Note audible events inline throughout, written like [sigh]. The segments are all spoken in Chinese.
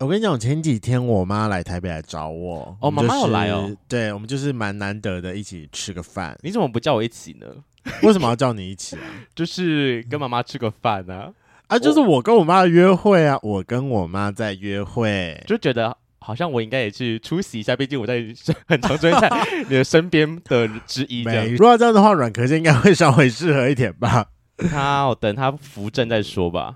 我跟你讲，前几天我妈来台北来找我。哦，妈妈有来哦。对，我们就是蛮难得的，一起吃个饭。你怎么不叫我一起呢？为什么要叫你一起啊？[laughs] 就是跟妈妈吃个饭呢。啊，就是我跟我妈的约会啊，我跟我妈在约会，就觉得好像我应该也去出席一下，毕竟我在很常出现在 [laughs] 你的身边的之一。没，如果这样的话，软壳蟹应该会稍微适合一点吧。[laughs] 他，我等他扶正再说吧。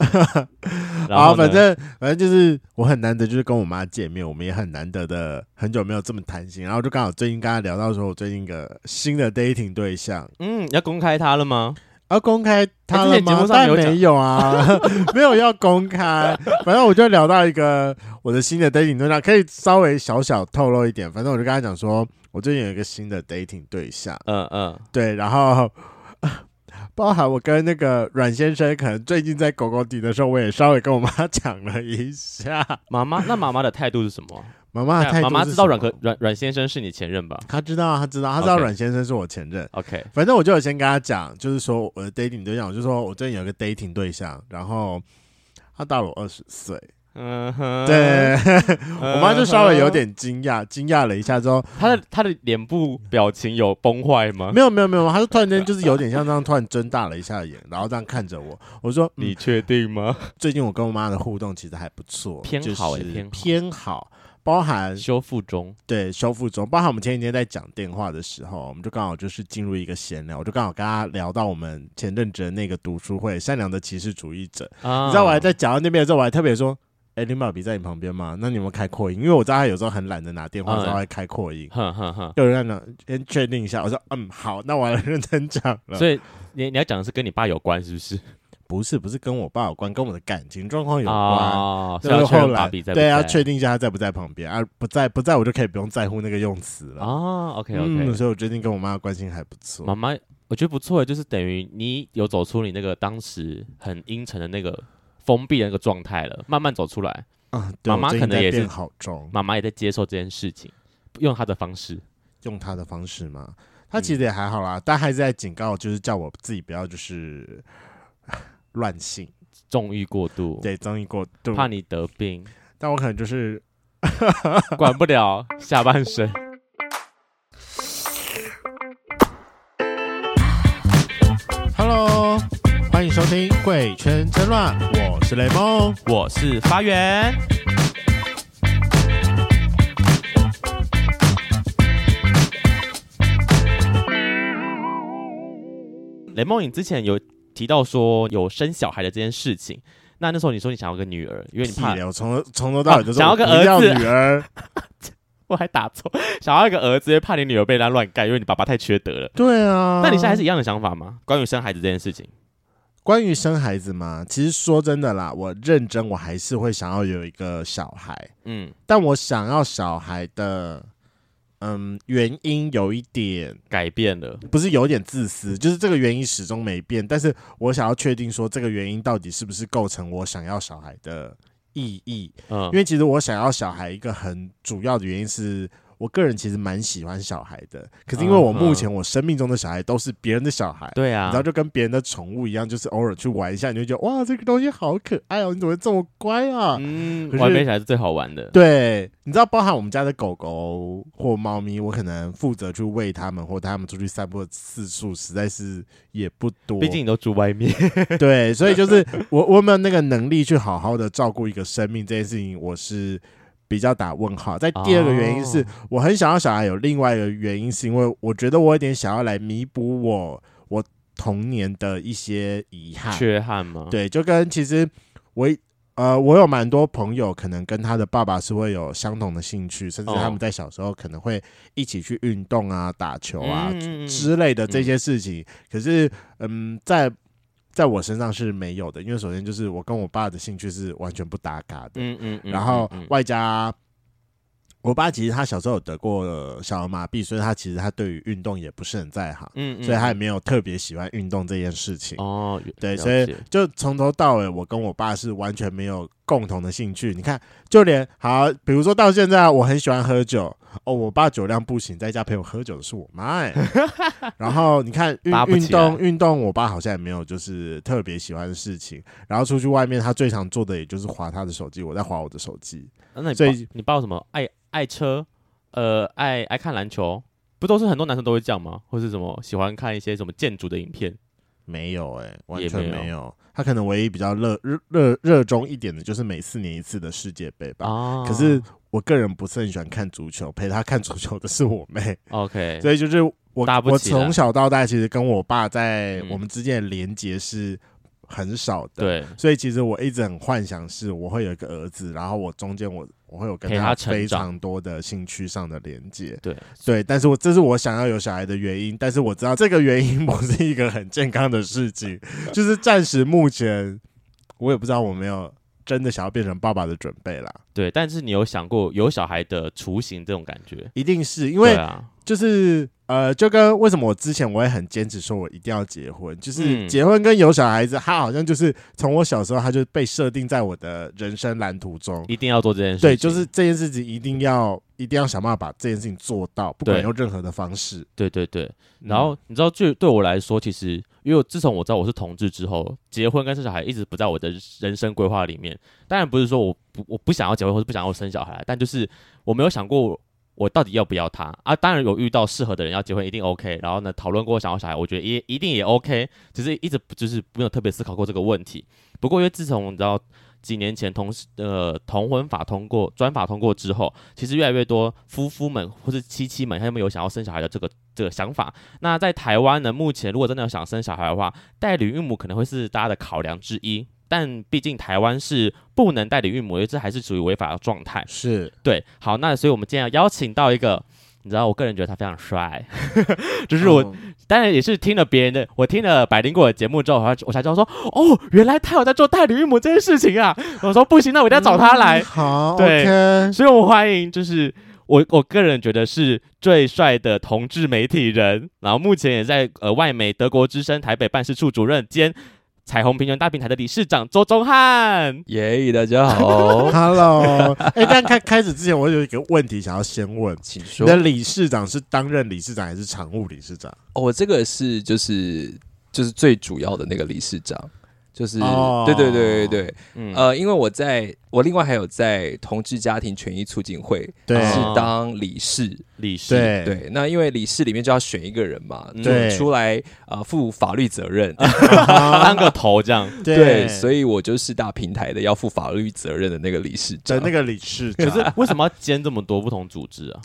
[laughs] 然后反正反正就是我很难得，就是跟我妈见面，我们也很难得的很久没有这么谈心。然后就刚好最近跟他聊到说，我最近一个新的 dating 对象，嗯，要公开他了吗？要公开他了吗？但没有啊，[laughs] 没有要公开。反正我就聊到一个我的新的 dating 对象，可以稍微小小透露一点。反正我就跟他讲说，我最近有一个新的 dating 对象。嗯嗯，对，然后。包含我跟那个阮先生，可能最近在狗狗底的时候，我也稍微跟我妈讲了一下。妈妈，那妈妈的态度是什么？妈妈的态度，妈妈知道阮可阮阮先生是你前任吧？她知道，她知道，她知道阮先生是我前任。OK，反正我就有先跟她讲，就是说我的 dating 对象，我就说我最近有个 dating 对象，然后他大我二十岁。嗯哼，对，[laughs] 我妈就稍微有点惊讶，惊讶了一下之后，她的她的脸部表情有崩坏吗？没有没有没有，她就突然间就是有点像这样，突然睁大了一下眼，然后这样看着我。我说：“你确定吗？”最近我跟我妈的互动其实还不错，偏好偏偏好，包含修复中，对，修复中，包含我们前几天在讲电话的时候，我们就刚好就是进入一个闲聊，我就刚好跟她聊到我们前阵子的那个读书会，善良的歧视主义者。你知道我还在讲到那边的时候，我还特别说。哎，林爸比在你旁边吗？那你有没有开扩音？因为我知道他有时候很懒得拿电话，的时候会开扩音。哼哼哼，有人呢，先确定一下。我说，嗯，好，那我来认真讲了。所以你你要讲的是跟你爸有关，是不是？不是，不是跟我爸有关，跟我的感情状况有关。哦，所以后来对，要确定一下他在不在旁边啊？不在，不在我就可以不用在乎那个用词了。哦，OK OK，嗯，所以我决定跟我妈的关系还不错。妈妈，我觉得不错，就是等于你有走出你那个当时很阴沉的那个封闭的那个状态了，慢慢走出来。啊，妈妈可能也是好重，妈妈也在接受这件事情，用她的方式，用她的方式嘛，她其实也还好啦，嗯、但还是在警告，就是叫我自己不要就是 [laughs] 乱性，纵欲过度，对，纵欲过度，怕你得病，但我可能就是 [laughs] 管不了下半身。欢迎收听《贵圈真乱》，我是雷梦，我是发源。雷梦，你之前有提到说有生小孩的这件事情，那那时候你说你想要个女儿，因为你怕我从从头到尾都、啊、想要个儿子，女儿，[laughs] 我还打错，想要一个儿子，因为怕你女儿被人家乱盖，因为你爸爸太缺德了。对啊，那你现在还是一样的想法吗？关于生孩子这件事情？关于生孩子嘛，其实说真的啦，我认真，我还是会想要有一个小孩。嗯，但我想要小孩的，嗯，原因有一点改变了，不是有点自私，就是这个原因始终没变。但是我想要确定说，这个原因到底是不是构成我想要小孩的意义？嗯，因为其实我想要小孩一个很主要的原因是。我个人其实蛮喜欢小孩的，可是因为我目前我生命中的小孩都是别人的小孩，对啊，然后就跟别人的宠物一样，就是偶尔去玩一下，你就觉得哇，这个东西好可爱哦，你怎么会这么乖啊？嗯，玩起来是最好玩的。对，你知道，包含我们家的狗狗或猫咪，我可能负责去喂它们或带它们出去散步的次数实在是也不多，毕竟你都住外面。对，所以就是我我有没有那个能力去好好的照顾一个生命这件事情，我是。比较打问号。在第二个原因是我很想要小孩，有另外一个原因是因为我觉得我有点想要来弥补我我童年的一些遗憾缺憾吗？对，就跟其实我呃我有蛮多朋友可能跟他的爸爸是会有相同的兴趣，甚至他们在小时候可能会一起去运动啊、打球啊之类的这些事情。可是嗯，在在我身上是没有的，因为首先就是我跟我爸的兴趣是完全不搭嘎的，嗯嗯，然后外加我爸其实他小时候有得过小儿麻痹，所以他其实他对于运动也不是很在行，嗯，嗯，所以他也没有特别喜欢运动这件事情。哦，对，所以就从头到尾，我跟我爸是完全没有共同的兴趣。你看，就连好，比如说到现在，我很喜欢喝酒，哦，我爸酒量不行，在家陪我喝酒的是我妈。哎，[laughs] 然后你看运运动运动，我爸好像也没有就是特别喜欢的事情。然后出去外面，他最常做的也就是划他的手机，我在划我的手机。那你所以你爸什么爱？爱车，呃，爱爱看篮球，不都是很多男生都会这样吗？或是什么喜欢看一些什么建筑的影片？没有哎、欸，完全没有，没有。他可能唯一比较热热热热衷一点的，就是每四年一次的世界杯吧。哦、可是我个人不是很喜欢看足球，陪他看足球的是我妹。OK，[laughs] 所以就是我我从小到大其实跟我爸在我们之间的连接是很少的。对，所以其实我一直很幻想是我会有一个儿子，然后我中间我。我会有跟他非常多的兴趣上的连接，对对，但是我这是我想要有小孩的原因，但是我知道这个原因 [laughs] 不是一个很健康的事情，就是暂时目前我也不知道我没有真的想要变成爸爸的准备啦。对，但是你有想过有小孩的雏形这种感觉？一定是因为就是。呃，就跟为什么我之前我也很坚持说，我一定要结婚，就是结婚跟有小孩子，他好像就是从我小时候他就被设定在我的人生蓝图中，一定要做这件事。对，就是这件事情一定要一定要想办法把这件事情做到，不管用任何的方式。对对对。然后你知道，就对我来说，其实因为自从我知道我是同志之后，结婚跟生小孩一直不在我的人生规划里面。当然不是说我不我不想要结婚或者不想要生小孩，但就是我没有想过。我到底要不要他啊？当然有遇到适合的人要结婚一定 OK，然后呢，讨论过想要小孩，我觉得也一定也 OK，只是一直就是没有特别思考过这个问题。不过因为自从你知道几年前同呃同婚法通过专法通过之后，其实越来越多夫妇们或是妻妻们他们有想要生小孩的这个这个想法。那在台湾呢，目前如果真的要想生小孩的话，代理孕母可能会是大家的考量之一。但毕竟台湾是不能代理孕母，因为这还是属于违法的状态。是对，好，那所以我们今天要邀请到一个，你知道，我个人觉得他非常帅，[laughs] 就是我，当然也是听了别人的，我听了百灵果的节目之后，我才知道说，哦，原来他有在做代理孕母这件事情啊。我说不行，那我一定要找他来。嗯、好，对，okay、所以我们欢迎，就是我我个人觉得是最帅的同志媒体人，然后目前也在呃外媒德国之声台北办事处主任兼。彩虹平原大平台的理事长周宗翰，耶，yeah, 大家好，[laughs] Hello，[laughs] 哎、欸，但开开始之前，我有一个问题想要先问，请说，你的理事长是担任理事长还是常务理事长？哦，我这个是就是就是最主要的那个理事长。就是，哦、对对对对对，嗯、呃，因为我在我另外还有在同志家庭权益促进会，对，是当理事，理事，对。对。那因为理事里面就要选一个人嘛，对，出来呃负法律责任，[laughs] 当个头这样，[laughs] 对，对，所以我就是大平台的要负法律责任的那个理事长，那个理事长。可是为什么要兼这么多不同组织啊？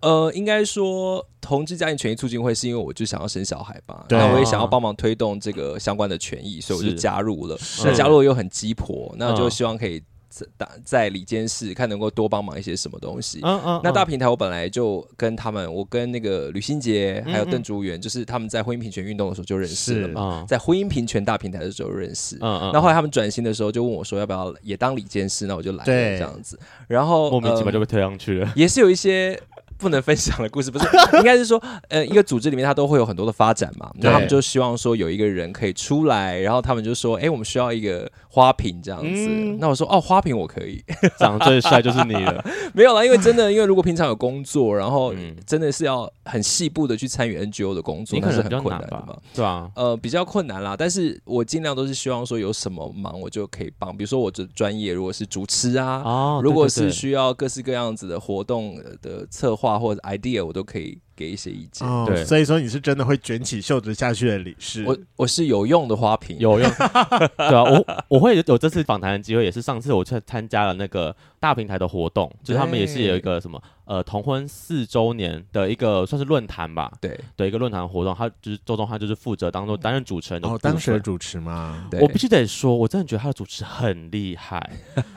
呃，应该说，同志家庭权益促进会是因为我就想要生小孩吧，对，那我也想要帮忙推动这个相关的权益，所以我就加入了。那加入了又很鸡婆，那就希望可以在在里监事看能够多帮忙一些什么东西。嗯嗯。那大平台我本来就跟他们，我跟那个吕新杰还有邓竹元，就是他们在婚姻平权运动的时候就认识了嘛，在婚姻平权大平台的时候认识。嗯嗯。那后来他们转型的时候就问我说要不要也当理监事，那我就来了这样子。然后莫名其妙就被推上去了，也是有一些。不能分享的故事不是，应该是说，呃，一个组织里面它都会有很多的发展嘛，那他们就希望说有一个人可以出来，然后他们就说，哎，我们需要一个花瓶这样子。嗯、那我说，哦，花瓶我可以，[laughs] 长得最帅就是你了。[laughs] 没有啦，因为真的，因为如果平常有工作，然后真的是要很细部的去参与 NGO 的工作，那是很困难的嘛，对啊，呃，比较困难啦。但是我尽量都是希望说有什么忙我就可以帮，比如说我的专业如果是主持啊，哦、如果是需要各式各样子的活动的策划或者 idea。我都可以给一些意见，哦、对，所以说你是真的会卷起袖子下去的理事。我我是有用的花瓶，有用，[laughs] 对啊，我我会有这次访谈的机会，也是上次我去参加了那个大平台的活动，就是他们也是有一个什么呃同婚四周年的一个算是论坛吧，对。的一个论坛活动，他就是周宗翰就是负责当做担任主持人的，哦，当时的主持吗？对。我必须得说，我真的觉得他的主持很厉害，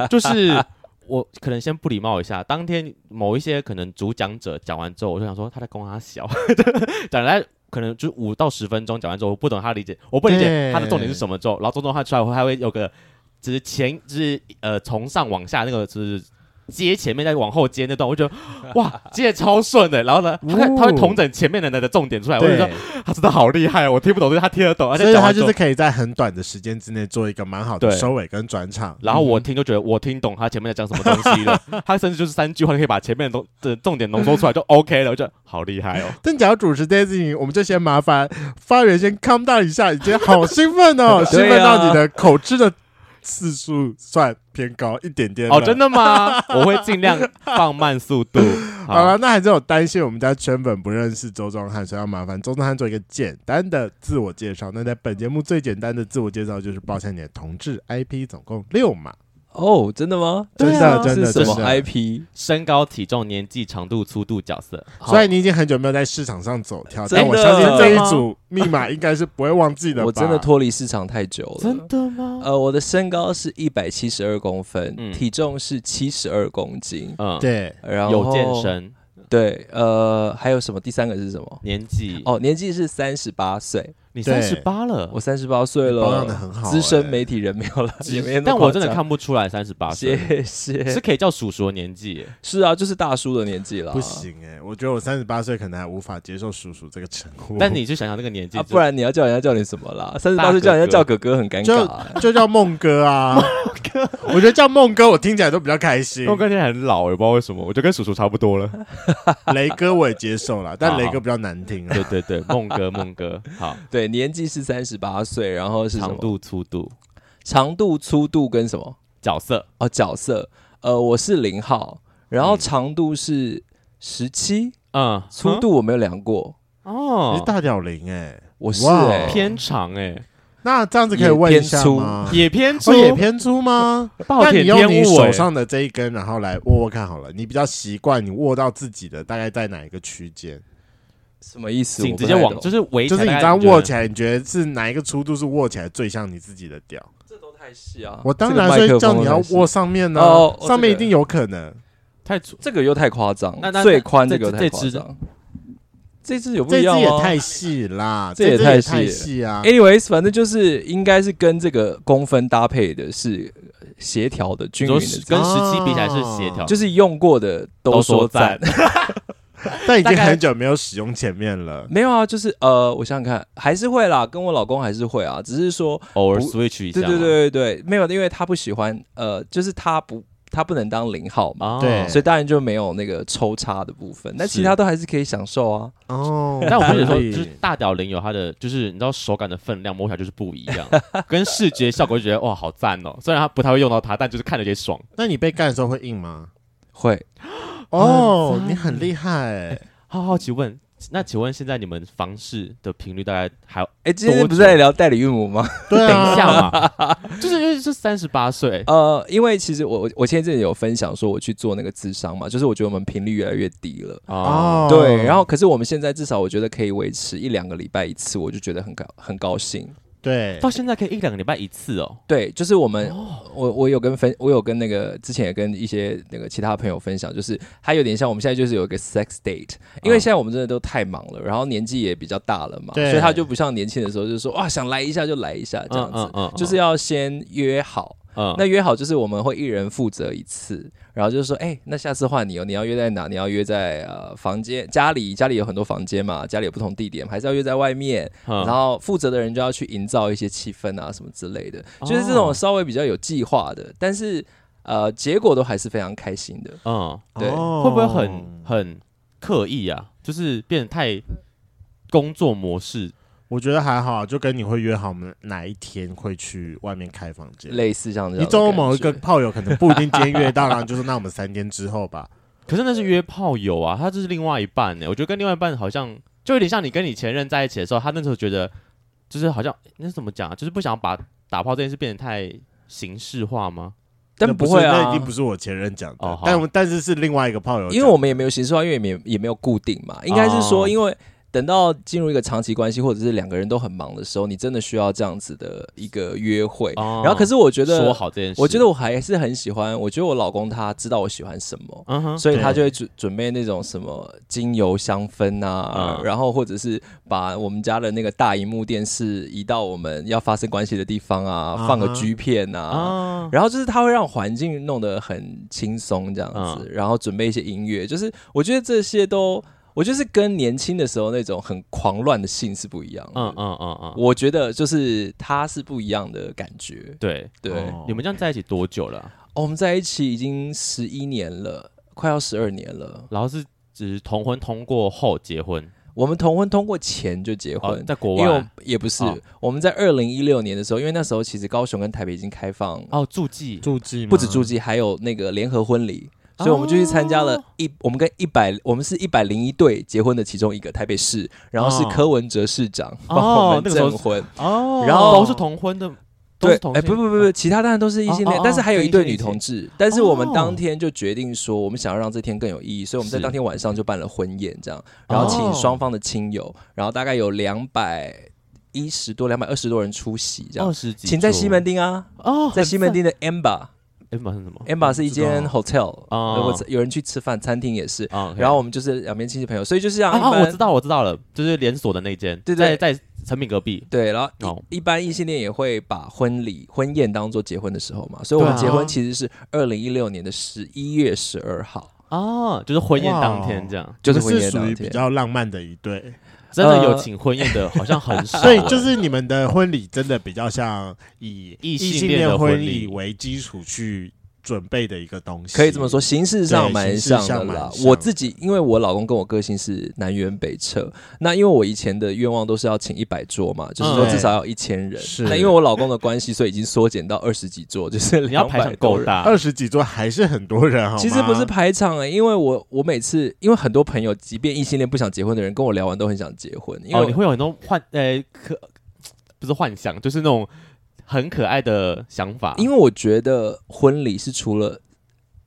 就是。我可能先不礼貌一下，当天某一些可能主讲者讲完之后，我就想说他在供他小，[laughs] 讲来可能就五到十分钟讲完之后，我不懂他理解，我不理解他的重点是什么之后，然后中中他出来后，他会有个，只是前就是呃从上往下那个就是接前面再往后接那段，我觉得 [laughs] 哇，接的超顺的。然后呢，他他会统整前面的那个重点出来，我就说他真的好厉害，我听不懂，但是他听得懂，而且他就是可以在很短的时间之内做一个蛮好的收尾跟转场。然后我听就觉得我听懂他前面在讲什么东西了，[laughs] 他甚至就是三句话就可以把前面的东的重点浓缩出来就 OK 了，我觉得好厉害哦。但假如主持这件事情，我们就先麻烦发源先 calm down 一下，已经好兴奋哦，[laughs] 兴奋到你的口吃的。次数算偏高一点点哦，真的吗？[laughs] 我会尽量放慢速度。[laughs] 好了，那还是有担心我们家圈粉不认识周庄汉，所以要麻烦周庄汉做一个简单的自我介绍。那在本节目最简单的自我介绍就是报一下你的同志 IP，总共六码。哦，真的吗？真的，真的，什么 IP？身高、体重、年纪、长度、粗度、角色。所以你已经很久没有在市场上走跳，但我相信这一组密码应该是不会忘记的。我真的脱离市场太久了。真的吗？呃，我的身高是一百七十二公分，体重是七十二公斤。嗯，对，然后有健身。对，呃，还有什么？第三个是什么？年纪。哦，年纪是三十八岁。你三十八了，我三十八岁了，保养的很好，资深媒体人没有了，但我真的看不出来三十八岁，谢谢，是可以叫叔叔的年纪，是啊，就是大叔的年纪了。不行哎，我觉得我三十八岁可能还无法接受叔叔这个称呼。但你就想想那个年纪，不然你要叫人家叫你什么啦？三十八岁叫人家叫哥哥很尴尬，就叫梦哥啊。哥我觉得叫梦哥，我听起来都比较开心。梦哥听起来很老，也不知道为什么，我觉得跟叔叔差不多了。雷哥我也接受了，但雷哥比较难听。[laughs] 对对对，梦哥梦哥，好，对，年纪是三。十八岁，然后是长度、粗度、长度、粗度跟什么角色？哦，角色。呃，我是零号，然后长度是十七，嗯，粗度我没有量过。哦，你是大屌零哎，我是哎，偏长哎。那这样子可以问一下吗？也偏粗，也偏粗吗？[laughs] 那你用你手上的这一根，然后来握握看好了。你比较习惯你握到自己的大概在哪一个区间？什么意思？直接往就是围，就是你刚握起来，你觉得是哪一个粗度是握起来最像你自己的屌？这都太细啊！我当然会叫你要握上面呢，上面一定有可能。太粗，这个又太夸张。那最宽这个太夸张。这只有不一样吗？这只也太细啦，这也太细啊。Anyways，反正就是应该是跟这个公分搭配的是协调的、均匀的，跟十七比起来是协调，就是用过的都说赞。[laughs] 但已经很久没有使用前面了。没有啊，就是呃，我想想看，还是会啦，跟我老公还是会啊，只是说偶尔 switch 一下。对对对对，没有，因为他不喜欢，呃，就是他不，他不能当零号嘛，对，所以当然就没有那个抽插的部分，但其他都还是可以享受啊。哦，但我跟你说，就是大屌零有它的，就是你知道手感的分量摸起来就是不一样，[laughs] 跟视觉效果就觉得哇好赞哦。虽然他不太会用到它，但就是看着也爽。那你被干的时候会硬吗？会。[gasps] 哦，你很厉害。好好奇问，那请问现在你们房事的频率大概还有？哎，今天不是在聊代理孕母吗？对啊，等一下嘛，就是因为是三十八岁。呃，因为其实我我前阵子有分享说我去做那个智商嘛，就是我觉得我们频率越来越低了。哦，对，然后可是我们现在至少我觉得可以维持一两个礼拜一次，我就觉得很高很高兴。对，到现在可以一两个礼拜一次哦。对，就是我们，哦、我我有跟分，我有跟那个之前也跟一些那个其他朋友分享，就是他有点像我们现在就是有一个 sex date，因为现在我们真的都太忙了，然后年纪也比较大了嘛，所以他就不像年轻的时候，就是说哇想来一下就来一下这样子，就是要先约好。嗯，那约好就是我们会一人负责一次，然后就是说，哎、欸，那下次换你哦，你要约在哪？你要约在呃房间、家里，家里有很多房间嘛，家里有不同地点，还是要约在外面？嗯、然后负责的人就要去营造一些气氛啊，什么之类的，就是这种稍微比较有计划的，但是呃，结果都还是非常开心的。嗯，对，哦、会不会很很刻意啊？就是变得太工作模式。我觉得还好，就跟你会约好我们哪一天会去外面开房间，类似像这样子。你中某一个炮友可能不一定今天约到，然后就是那我们三天之后吧。[laughs] 可是那是约炮友啊，他这是另外一半呢、欸。我觉得跟另外一半好像就有点像你跟你前任在一起的时候，他那时候觉得就是好像那是怎么讲，就是不想把打炮这件事变得太形式化吗？但不会啊，那一定不是我前任讲的。哦、但但是是另外一个炮友，因为我们也没有形式化，因为也没也没有固定嘛。应该是说因为。等到进入一个长期关系，或者是两个人都很忙的时候，你真的需要这样子的一个约会。哦、然后，可是我觉得说好这件事，我觉得我还是很喜欢。我觉得我老公他知道我喜欢什么，嗯、所以他就会准准备那种什么精油香氛啊，嗯、然后或者是把我们家的那个大荧幕电视移到我们要发生关系的地方啊，嗯、放个 G 片啊，嗯、然后就是他会让环境弄得很轻松这样子，嗯、然后准备一些音乐，就是我觉得这些都。我就是跟年轻的时候那种很狂乱的性是不一样的，嗯嗯嗯嗯，我觉得就是他是不一样的感觉，对对。哦、你们这样在一起多久了？哦，我们在一起已经十一年了，快要十二年了。然后是只是同婚通过后结婚？我们同婚通过前就结婚，哦、在国外也不是。哦、我们在二零一六年的时候，因为那时候其实高雄跟台北已经开放哦，驻记驻记不止驻记，还有那个联合婚礼。所以我们就去参加了一，我们跟一百，我们是一百零一对结婚的其中一个台北市，然后是柯文哲市长帮我们证婚，哦，然后都是同婚的，对，哎，不不不不，其他当然都是异性恋，但是还有一对女同志，但是我们当天就决定说，我们想要让这天更有意义，所以我们在当天晚上就办了婚宴，这样，然后请双方的亲友，然后大概有两百一十多、两百二十多人出席，这样，二十，请在西门町啊，哦，在西门町的 Amber。Amber 是什么？Amber 是一间 hotel，啊，我有人去吃饭，餐厅也是。然后我们就是两边亲戚朋友，所以就是像哦，我知道，我知道了，就是连锁的那间，对，对。在诚品隔壁。对，然后一般异性恋也会把婚礼婚宴当做结婚的时候嘛，所以我们结婚其实是二零一六年的十一月十二号。哦，就是婚宴当天这样，就是婚宴属于比较浪漫的一对。真的有请婚宴的，好像很少。所以就是你们的婚礼真的比较像以异性恋婚礼为基础去。准备的一个东西，可以这么说，形式上蛮像的啦。我自己，因为我老公跟我个性是南辕北辙，那因为我以前的愿望都是要请一百桌嘛，就是说至少要一千人。是，那因为我老公的关系，所以已经缩减到二十几桌，就是 [laughs] 你要排场够大，二十几桌还是很多人。其实不是排场哎，因为我我每次，因为很多朋友，即便异性恋不想结婚的人，跟我聊完都很想结婚。因为你会有很多幻呃，可不是幻想，就是那种。很可爱的想法，因为我觉得婚礼是除了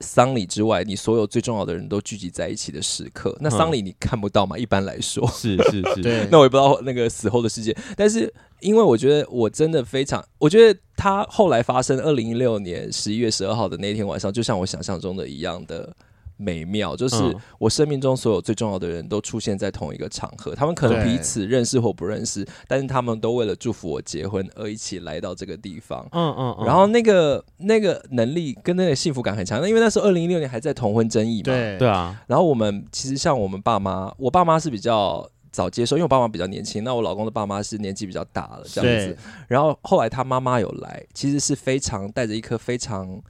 丧礼之外，你所有最重要的人都聚集在一起的时刻。那丧礼你看不到嘛？一般来说是是是，对。[laughs] 那我也不知道那个死后的世界，但是因为我觉得我真的非常，我觉得他后来发生二零一六年十一月十二号的那天晚上，就像我想象中的一样的。美妙，就是我生命中所有最重要的人都出现在同一个场合，他们可能彼此认识或不认识，但是他们都为了祝福我结婚而一起来到这个地方。嗯嗯，然后那个那个能力跟那个幸福感很强，那因为那时候二零一六年还在同婚争议嘛。对对啊。然后我们其实像我们爸妈，我爸妈是比较早接受，因为我爸妈比较年轻，那我老公的爸妈是年纪比较大了这样子。然后后来他妈妈有来，其实是非常带着一颗非常。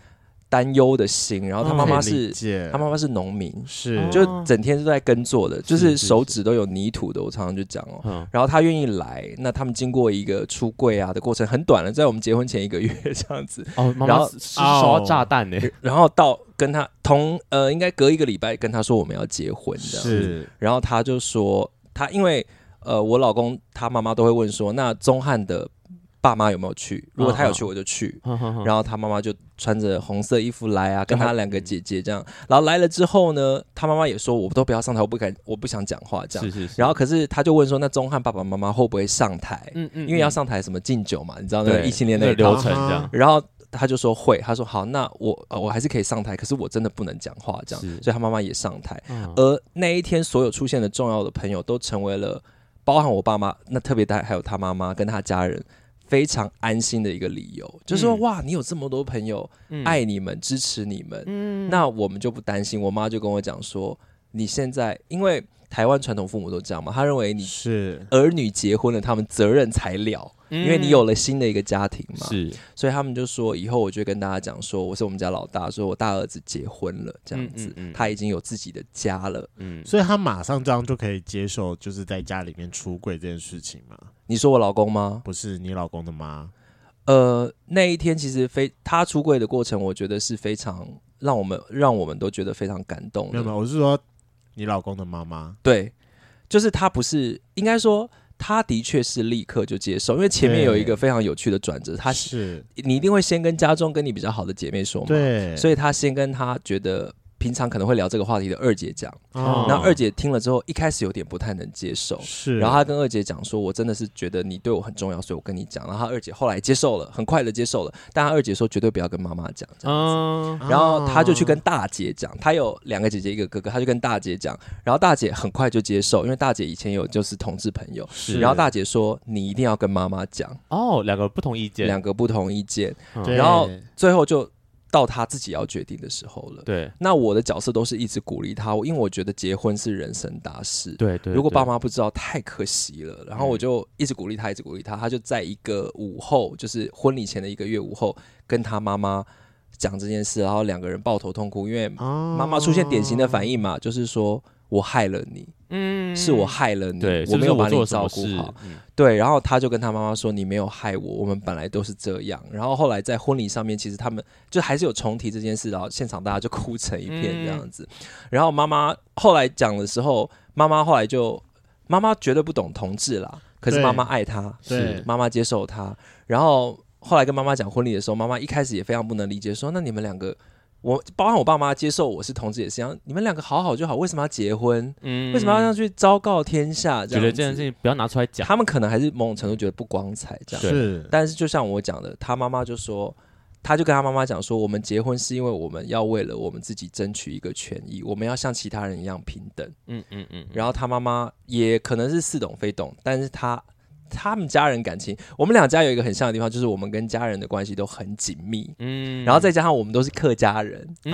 担忧的心，然后他妈妈是，他妈妈是农民，是就整天都在耕作的，就是手指都有泥土的。我常常就讲哦，然后他愿意来，那他们经过一个出柜啊的过程很短了，在我们结婚前一个月这样子。哦，然后烧炸弹呢，然后到跟他同呃，应该隔一个礼拜跟他说我们要结婚的，是，然后他就说他因为呃，我老公他妈妈都会问说，那宗翰的。爸妈有没有去？如果他有去，我就去。Uh huh. 然后他妈妈就穿着红色衣服来啊，跟他两个姐姐这样。然后来了之后呢，他妈妈也说，我都不要上台，我不敢，我不想讲话这样。是是是。然后可是他就问说，那宗翰爸爸妈妈会不会上台？嗯嗯。因为要上台什么敬酒嘛，你知道那个异性恋那个流程这样。然后他就说会，他说好，那我呃我还是可以上台，可是我真的不能讲话这样。是所以他妈妈也上台。Uh. 而那一天所有出现的重要的朋友都成为了，包含我爸妈，那特别大还有他妈妈跟他家人。非常安心的一个理由，嗯、就是说哇，你有这么多朋友爱你们、嗯、支持你们，嗯、那我们就不担心。我妈就跟我讲说，你现在因为台湾传统父母都这样嘛，他认为你是。儿女结婚了，他们责任才了。因为你有了新的一个家庭嘛，是，所以他们就说以后我就跟大家讲说，我是我们家老大，说我大儿子结婚了，这样子，嗯嗯嗯、他已经有自己的家了，嗯，所以他马上这样就可以接受，就是在家里面出柜这件事情嘛。你说我老公吗？不是，你老公的妈。呃，那一天其实非他出柜的过程，我觉得是非常让我们让我们都觉得非常感动的。没有没有，我是说你老公的妈妈。对，就是他不是应该说。他的确是立刻就接受，因为前面有一个非常有趣的转折，他是你一定会先跟家中跟你比较好的姐妹说嘛，对，所以他先跟他觉得平常可能会聊这个话题的二姐讲，哦、然后二姐听了之后，一开始有点不太能接受，是，然后她跟二姐讲说：“我真的是觉得你对我很重要，所以我跟你讲。”然后二姐后来接受了，很快的接受了，但她二姐说绝对不要跟妈妈讲这样子。嗯、然后她就去跟大姐讲，她有两个姐姐一个哥哥，她就跟大姐讲，然后大姐很快就接受，因为大姐以前有就是同志朋友，是，然后大姐说：“你一定要跟妈妈讲。”哦，两个不同意见，两个不同意见，对然后最后就。到他自己要决定的时候了。对，那我的角色都是一直鼓励他，因为我觉得结婚是人生大事。对，对对，如果爸妈不知道，太可惜了。然后我就一直鼓励他，一直鼓励他。他就在一个午后，就是婚礼前的一个月午后，跟他妈妈讲这件事，然后两个人抱头痛哭，因为妈妈出现典型的反应嘛，就是说。我害了你，嗯，是我害了你，我没有把你照顾好，嗯、对。然后他就跟他妈妈说：“你没有害我，我们本来都是这样。”然后后来在婚礼上面，其实他们就还是有重提这件事，然后现场大家就哭成一片这样子。嗯、然后妈妈后来讲的时候，妈妈后来就妈妈绝对不懂同志啦，可是妈妈爱他，是妈妈接受他。然后后来跟妈妈讲婚礼的时候，妈妈一开始也非常不能理解，说：“那你们两个。”我包含我爸妈接受我是同志也是一样，你们两个好好就好，为什么要结婚？嗯，为什么要这样去昭告天下？觉得这件事情不要拿出来讲。他们可能还是某种程度觉得不光彩，这样是。但是就像我讲的，他妈妈就说，他就跟他妈妈讲说，我们结婚是因为我们要为了我们自己争取一个权益，我们要像其他人一样平等。嗯嗯嗯。然后他妈妈也可能是似懂非懂，但是他。他们家人感情，我们两家有一个很像的地方，就是我们跟家人的关系都很紧密。嗯，然后再加上我们都是客家人，嗯，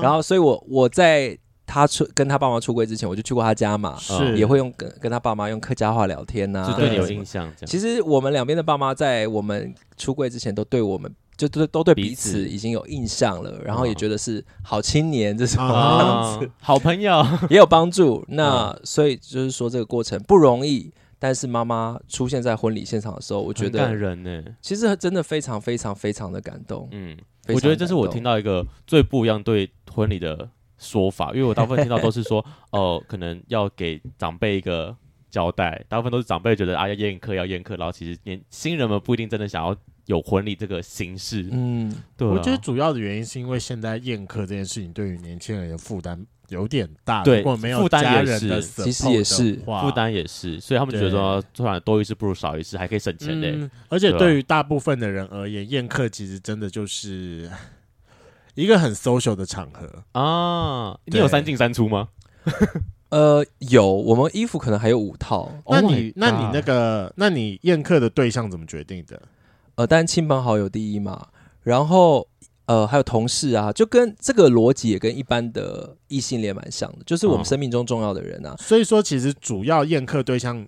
然后所以我我在他出跟他爸妈出柜之前，我就去过他家嘛，是。也会用跟跟他爸妈用客家话聊天呐，啊，就对你有印象。其实我们两边的爸妈在我们出柜之前，都对我们就都都对彼此已经有印象了，然后也觉得是好青年这种 [laughs] 样子，好朋友。[laughs] 也有帮助。那所以就是说这个过程不容易。但是妈妈出现在婚礼现场的时候，我觉得感人呢。其实真的非常非常非常的感动。嗯，我觉得这是我听到一个最不一样对婚礼的说法，因为我大部分听到都是说，[laughs] 哦、呃，可能要给长辈一个交代，大部分都是长辈觉得啊要宴客要宴客，然后其实年新人们不一定真的想要有婚礼这个形式。嗯，对、啊。我觉得主要的原因是因为现在宴客这件事情对于年轻人的负担。有点大，对，如果没有家人的，其实也是负担也是，所以他们觉得说，做完多一事不如少一事，还可以省钱嘞、嗯。而且对于大部分的人而言，宴客其实真的就是一个很 social 的场合啊。你有三进三出吗？[laughs] 呃，有，我们衣服可能还有五套。那你、oh、那你那个，那你宴客的对象怎么决定的？呃，当然亲朋好友第一嘛，然后。呃，还有同事啊，就跟这个逻辑也跟一般的异性恋蛮像的，就是我们生命中重要的人啊。哦、所以说，其实主要宴客对象，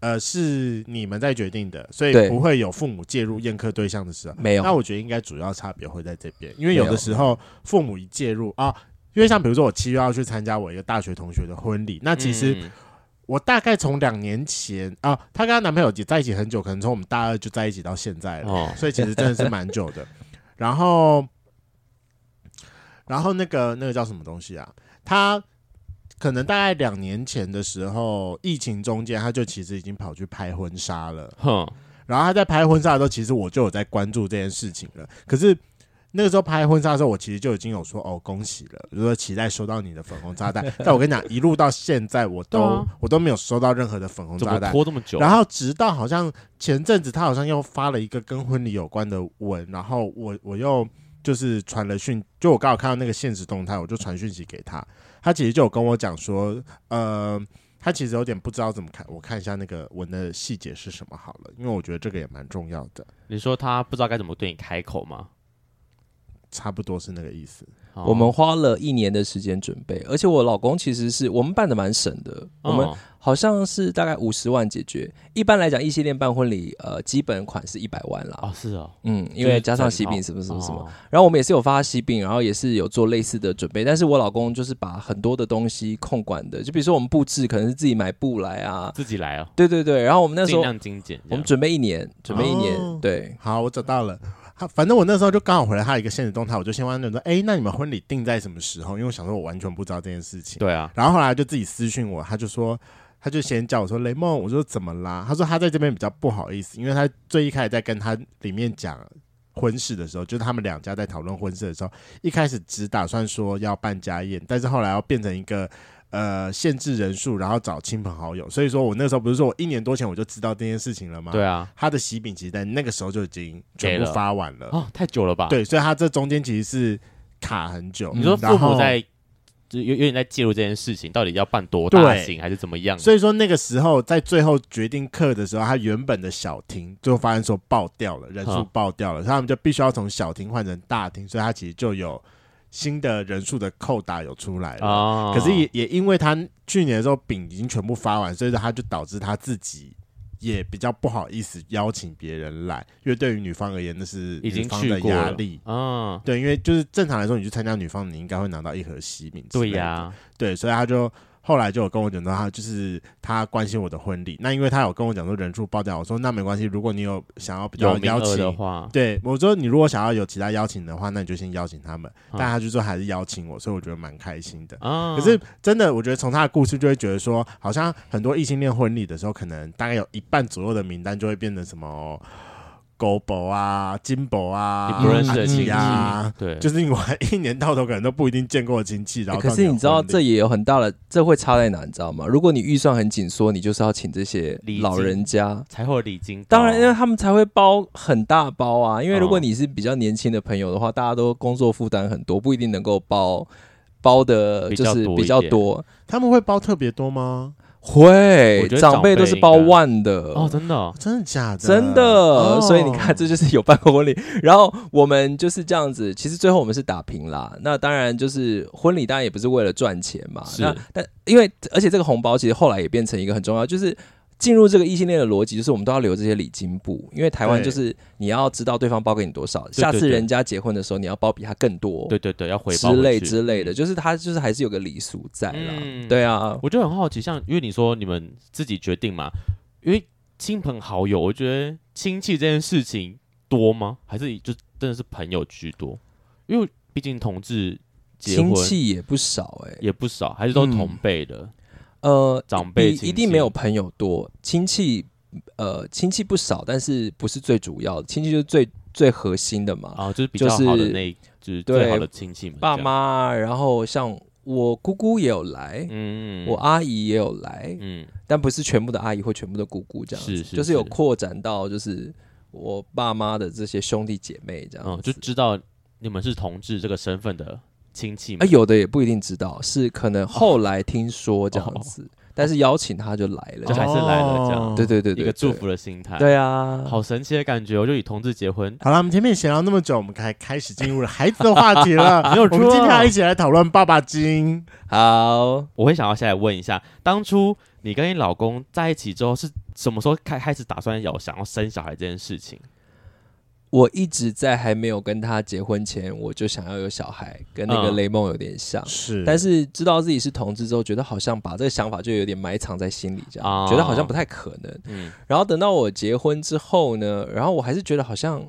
呃，是你们在决定的，所以不会有父母介入宴客对象的时候。没有。那我觉得应该主要差别会在这边，因为有的时候父母一介入啊，因为像比如说我七月要去参加我一个大学同学的婚礼，那其实我大概从两年前啊，她跟她男朋友也在一起很久，可能从我们大二就在一起到现在了，哦、所以其实真的是蛮久的。[laughs] 然后，然后那个那个叫什么东西啊？她可能大概两年前的时候，疫情中间，她就其实已经跑去拍婚纱了。哼。然后她在拍婚纱的时候，其实我就有在关注这件事情了。可是那个时候拍婚纱的时候，我其实就已经有说哦，恭喜了，比如说期待收到你的粉红炸弹。[laughs] 但我跟你讲，一路到现在，我都、啊、我都没有收到任何的粉红炸弹。拖这么久？然后直到好像前阵子，他好像又发了一个跟婚礼有关的文，然后我我又就是传了讯，就我刚好看到那个现实动态，我就传讯息给他。他其实就有跟我讲说，呃，他其实有点不知道怎么看。我看一下那个文的细节是什么好了，因为我觉得这个也蛮重要的。你说他不知道该怎么对你开口吗？差不多是那个意思。我们花了一年的时间准备，而且我老公其实是我们办的蛮省的，我们好像是大概五十万解决。一般来讲，异性恋办婚礼，呃，基本款是一百万啦。哦，是哦，嗯，因为加上喜饼什么什么什么，然后我们也是有发喜饼，然后也是有做类似的准备。但是我老公就是把很多的东西控管的，就比如说我们布置可能是自己买布来啊，自己来哦。对对对，然后我们那时候尽量精简，我们准备一年，准备一年，对。好，我找到了。他反正我那时候就刚好回来，他一个现实动态，我就先问他说：“哎、欸，那你们婚礼定在什么时候？”因为我想说，我完全不知道这件事情。对啊。然后后来就自己私讯我，他就说，他就先叫我说：“雷梦，我说怎么啦？”他说他在这边比较不好意思，因为他最一开始在跟他里面讲婚事的时候，就是他们两家在讨论婚事的时候，一开始只打算说要办家宴，但是后来要变成一个呃限制人数，然后找亲朋好友。所以说我那时候不是说我一年多前我就知道这件事情了吗？对啊，他的喜饼其实在那个时候就已经全部发完了哦，太久了吧？对，所以他这中间其实是卡很久。你说父母在。就有有点在介入这件事情，到底要办多大型还是怎么样？所以说那个时候在最后决定课的时候，他原本的小厅就发现说爆掉了，人数爆掉了，所以他们就必须要从小厅换成大厅，所以他其实就有新的人数的扣打有出来了。哦、可是也也因为他去年的时候饼已经全部发完，所以说他就导致他自己。也比较不好意思邀请别人来，因为对于女方而言，那是女方的压力啊。对，因为就是正常来说，你去参加女方，你应该会拿到一盒西饼。对呀、啊，对，所以他就。后来就有跟我讲到，他就是他关心我的婚礼。那因为他有跟我讲说人数爆掉，我说那没关系，如果你有想要比较邀请的话，对我说你如果想要有其他邀请的话，那你就先邀请他们。嗯、但他就说还是邀请我，所以我觉得蛮开心的。嗯、可是真的，我觉得从他的故事就会觉得说，好像很多异性恋婚礼的时候，可能大概有一半左右的名单就会变成什么。狗宝啊，金宝啊，你不认识的亲戚啊，对，就是你玩一年到头可能都不一定见过的亲戚，然后、欸、可是你知道这也有很大的，这会差在哪？你知道吗？如果你预算很紧缩，你就是要请这些老人家才会礼金，当然因为他们才会包很大包啊。因为如果你是比较年轻的朋友的话，大家都工作负担很多，不一定能够包包的，就是比较多。他们会包特别多吗？会，长辈都是包万的哦，真的、哦，真的假的？真的，哦、所以你看，这就是有办过婚礼。然后我们就是这样子，其实最后我们是打平啦。那当然就是婚礼，当然也不是为了赚钱嘛。是那但因为而且这个红包其实后来也变成一个很重要，就是。进入这个异性恋的逻辑，就是我们都要留这些礼金簿，因为台湾就是你要知道对方包给你多少，下次人家结婚的时候你要包比他更多，对对对，要回报之类之类的，就是他就是还是有个礼俗在啦。嗯、对啊，我就很好奇，像因为你说你们自己决定嘛，因为亲朋好友，我觉得亲戚这件事情多吗？还是就真的是朋友居多？因为毕竟同志结婚亲戚也不少哎、欸，也不少，还是都同辈的。嗯呃，长辈一定没有朋友多，亲戚呃亲戚不少，但是不是最主要的，亲戚就是最最核心的嘛。啊，就是比较好的那，就是最好的亲戚们，爸妈，然后像我姑姑也有来，嗯，我阿姨也有来，嗯，但不是全部的阿姨或全部的姑姑这样子，是是是，就是有扩展到就是我爸妈的这些兄弟姐妹这样，嗯，就知道你们是同志这个身份的。亲戚啊，有的也不一定知道，是可能后来听说这样子，但是邀请他就来了，就还是来了这样，对对对，一个祝福的心态，对啊，好神奇的感觉，我就与同志结婚。好了，我们前面闲聊那么久，我们开开始进入了孩子的话题了，[laughs] 没有，我们今天要一起来讨论爸爸经。好，我会想要先来问一下，当初你跟你老公在一起之后，是什么时候开开始打算有想要生小孩这件事情？我一直在还没有跟他结婚前，我就想要有小孩，跟那个雷梦有点像。是，但是知道自己是同志之后，觉得好像把这个想法就有点埋藏在心里，这样觉得好像不太可能。嗯，然后等到我结婚之后呢，然后我还是觉得好像。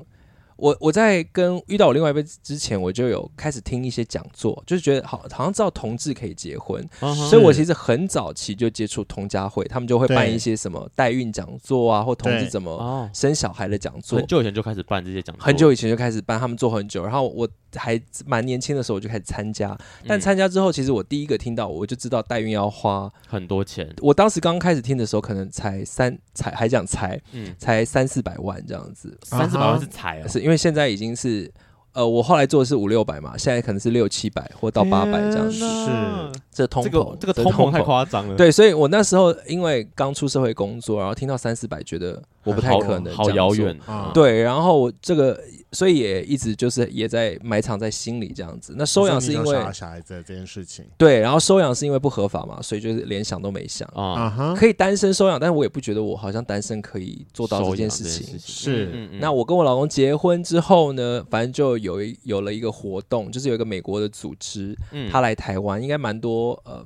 我我在跟遇到我另外一位之前，我就有开始听一些讲座，就是觉得好好像知道同志可以结婚，uh. 所以我其实很早期就接触同家会，他们就会办一些什么代孕讲座啊，或同志怎么生小孩的讲座。很久以前就开始办这些讲座，很久以前就开始办，他们做很久，然后我。还蛮年轻的时候我就开始参加，但参加之后，其实我第一个听到，我就知道代孕要花很多钱。我当时刚开始听的时候，可能才三才还讲才，嗯，才三四百万这样子，三四百万是才啊，是因为现在已经是。呃，我后来做的是五六百嘛，现在可能是六七百或到八百这样子。是，这通膨，这个通膨太夸张了。对，所以我那时候因为刚出社会工作，然后听到三四百，觉得我不太可能，好遥远。对，然后这个，所以也一直就是也在埋藏在心里这样子。那收养是因为小孩子这件事情。对，然后收养是因为不合法嘛，所以就是连想都没想啊。可以单身收养，但是我也不觉得我好像单身可以做到这件事情。是，那我跟我老公结婚之后呢，反正就有一有了一个活动，就是有一个美国的组织，嗯、他来台湾，应该蛮多呃，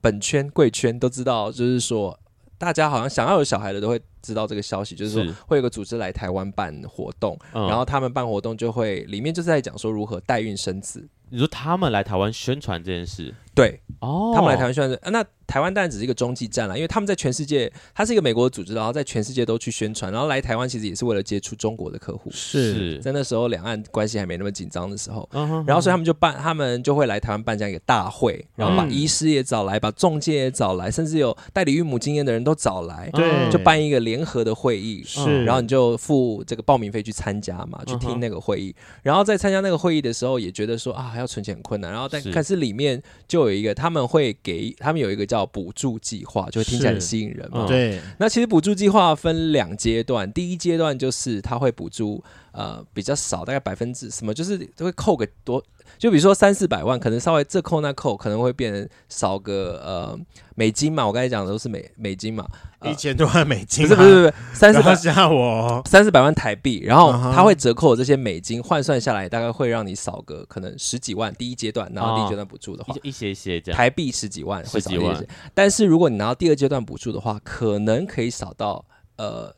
本圈贵圈都知道，就是说大家好像想要有小孩的都会知道这个消息，就是说会有个组织来台湾办活动，是然后他们办活动就会里面就是在讲说如何代孕生子。你说他们来台湾宣传这件事？对，哦，他们来台湾宣传，那台湾当然只是一个中继站了，因为他们在全世界，它是一个美国的组织，然后在全世界都去宣传，然后来台湾其实也是为了接触中国的客户。是。在那时候两岸关系还没那么紧张的时候，然后所以他们就办，他们就会来台湾办这样一个大会，然后把医师也找来，把中介也找来，甚至有代理孕母经验的人都找来，对，就办一个联合的会议，是，然后你就付这个报名费去参加嘛，去听那个会议，然后在参加那个会议的时候，也觉得说啊，还要存钱很困难，然后但可是里面就有一个，他们会给他们有一个叫补助计划，就会听起来很吸引人嘛。对，那其实补助计划分两阶段，第一阶段就是他会补助呃比较少，大概百分之什么，就是会扣个多。就比如说三四百万，可能稍微这扣那扣，可能会变成少个呃美金嘛。我刚才讲的都是美美金嘛，一千多万美金，不是不是不是三四百吓我三四百万台币，然后 [laughs] 他会折扣这些美金换算下来，大概会让你少个可能十几万。第一阶段，然后第一阶段补助的话，一些一些这样，台币十几万会少一些。但是如果你拿到第二阶段补助的话，可能可以少到呃。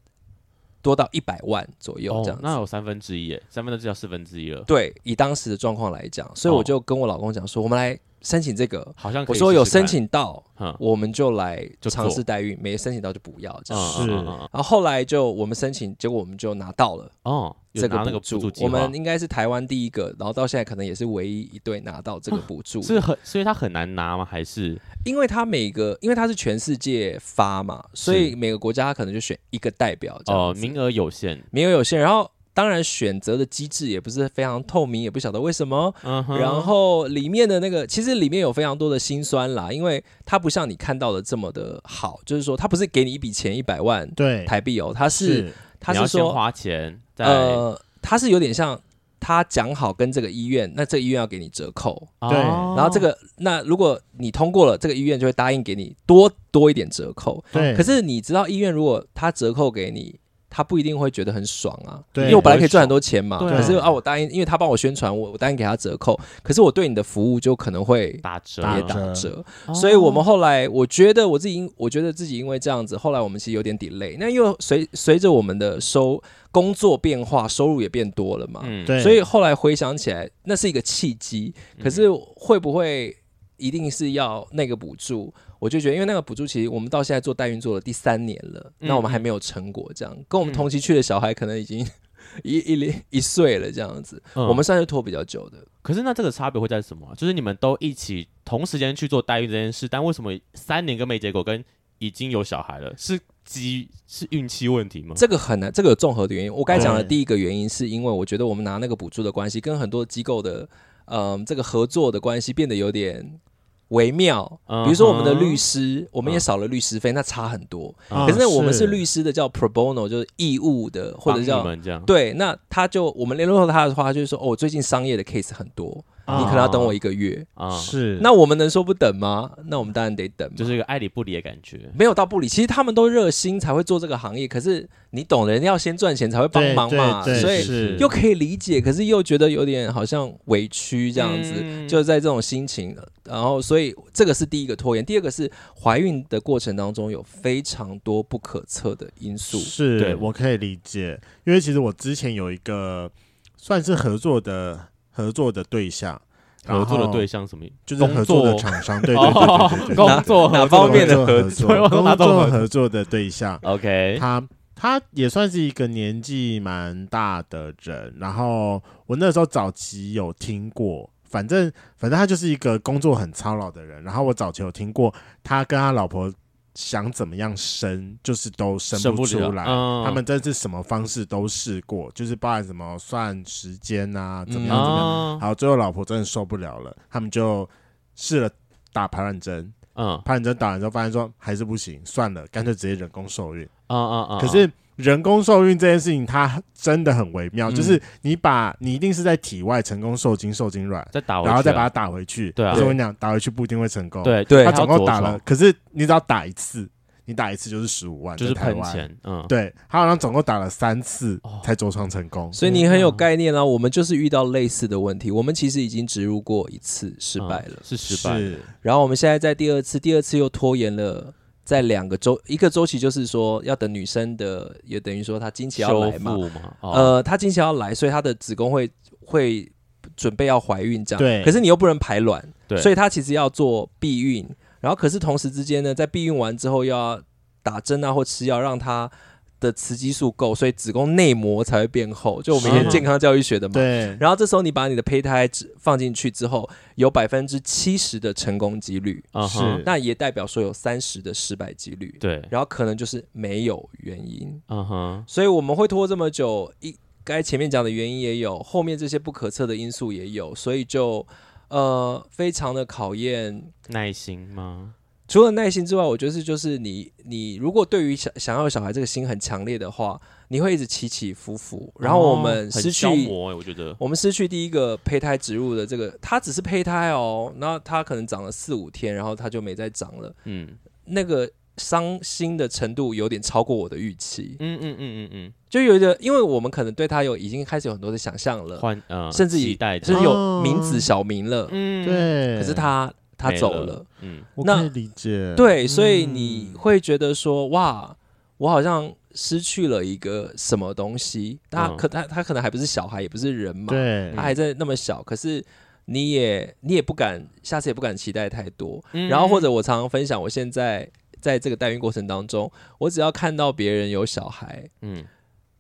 多到一百万左右这样子，那有三分之一耶，三分之一到四分之一了。对，以当时的状况来讲，所以我就跟我老公讲说，我们来申请这个。好像我说有申请到，我们就来尝试代孕，没申请到就不要这样。是，然后后来就我们申请，结果我们就拿到了哦，这个补助。我们应该是台湾第一个，然后到现在可能也是唯一一对拿到这个补助。是很，所以它很难拿吗？还是？因为它每个，因为它是全世界发嘛，所以每个国家它可能就选一个代表。哦，名额有限，名额有限。然后当然选择的机制也不是非常透明，也不晓得为什么。嗯哼。然后里面的那个，其实里面有非常多的辛酸啦，因为它不像你看到的这么的好，就是说它不是给你一笔钱一百万对台币哦，它是它是说花钱，呃，它是有点像。他讲好跟这个医院，那这个医院要给你折扣，对。然后这个，那如果你通过了，这个医院就会答应给你多多一点折扣，对。可是你知道，医院如果他折扣给你，他不一定会觉得很爽啊，对。因为我本来可以赚很多钱嘛，对。可是啊，我答应，因为他帮我宣传，我我答应给他折扣，可是我对你的服务就可能会打折，也打折。所以我们后来，我觉得我自己因，我觉得自己因为这样子，后来我们其实有点 delay。那因为随随着我们的收。工作变化，收入也变多了嘛，嗯，对，所以后来回想起来，那是一个契机。可是会不会一定是要那个补助？我就觉得，因为那个补助其实我们到现在做代孕做了第三年了，嗯、那我们还没有成果。这样跟我们同期去的小孩可能已经 [laughs] 一一零一岁了，这样子，嗯、我们算是拖比较久的。可是那这个差别会在什么？就是你们都一起同时间去做代孕这件事，但为什么三年跟没结果，跟已经有小孩了是？机是运气问题吗？这个很难，这个有综合的原因。我刚才讲的第一个原因，是因为我觉得我们拿那个补助的关系，跟很多机构的，嗯、呃，这个合作的关系变得有点微妙。比如说我们的律师，我们也少了律师费，那差很多。可是我们是律师的，叫 pro bono，就是义务的，或者叫对。那他就我们联络到他的话，就是说，哦，最近商业的 case 很多。你可能要等我一个月啊，是。那我们能说不等吗？那我们当然得等，就是一个爱理不理的感觉。没有到不理，其实他们都热心才会做这个行业。可是你懂的，人要先赚钱才会帮忙嘛，所以又可以理解，可是又觉得有点好像委屈这样子，嗯、就在这种心情。然后，所以这个是第一个拖延。第二个是怀孕的过程当中有非常多不可测的因素。是，对我可以理解，因为其实我之前有一个算是合作的。合作的对象，合作的对象什么？就是合作的厂商，对对对对对，工作哪方面的合作？[laughs] 工作合作的对象。OK，他他也算是一个年纪蛮大的人。然后我那时候早期有听过，反正反正他就是一个工作很操劳的人。然后我早期有听过他跟他老婆。想怎么样生，就是都生不出来。嗯、他们真是什么方式都试过，就是包含什么算时间啊，怎么样怎么样。嗯、好，最后老婆真的受不了了，他们就试了打排卵针。嗯，排卵针打完之后发现说还是不行，算了，干脆直接人工受孕。啊啊啊。可是。人工受孕这件事情，它真的很微妙，嗯、就是你把你一定是在体外成功受精受精卵，再打回去、啊，然后再把它打回去。对啊，我跟你讲，打回去不一定会成功。对对，他总共打了，可是你只要打一次，你打一次就是十五万，就是喷钱。嗯，对，他好像总共打了三次才着床成功。所以你很有概念啊，我们就是遇到类似的问题，我们其实已经植入过一次失败了，嗯、是失败。是然后我们现在在第二次，第二次又拖延了。在两个周，一个周期就是说要等女生的，也等于说她经期要来嘛，嘛哦、呃，她经期要来，所以她的子宫会会准备要怀孕这样，对，可是你又不能排卵，对，所以她其实要做避孕，然后可是同时之间呢，在避孕完之后又要打针啊或吃药让他。的雌激素够，所以子宫内膜才会变厚。就我们以前健康教育学的嘛。对。然后这时候你把你的胚胎放进去之后，有百分之七十的成功几率。是。那也代表说有三十的失败几率。对。然后可能就是没有原因。嗯哼。所以我们会拖这么久，一该前面讲的原因也有，后面这些不可测的因素也有，所以就呃非常的考验耐心吗？除了耐心之外，我觉得是就是你你如果对于想想要有小孩这个心很强烈的话，你会一直起起伏伏。然后我们失去，哦、我觉得我们失去第一个胚胎植入的这个，它只是胚胎哦，那它可能长了四五天，然后它就没再长了。嗯，那个伤心的程度有点超过我的预期。嗯嗯嗯嗯嗯，就有一个，因为我们可能对它有已经开始有很多的想象了，换呃，甚至于就是有名字小名了。嗯，对，可是它。他走了，了，嗯，那我可以理解，对，所以你会觉得说，哇，我好像失去了一个什么东西。他可他他可能还不是小孩，也不是人嘛，对，他还在那么小，可是你也你也不敢，下次也不敢期待太多。然后或者我常常分享，我现在在这个代孕过程当中，我只要看到别人有小孩，嗯，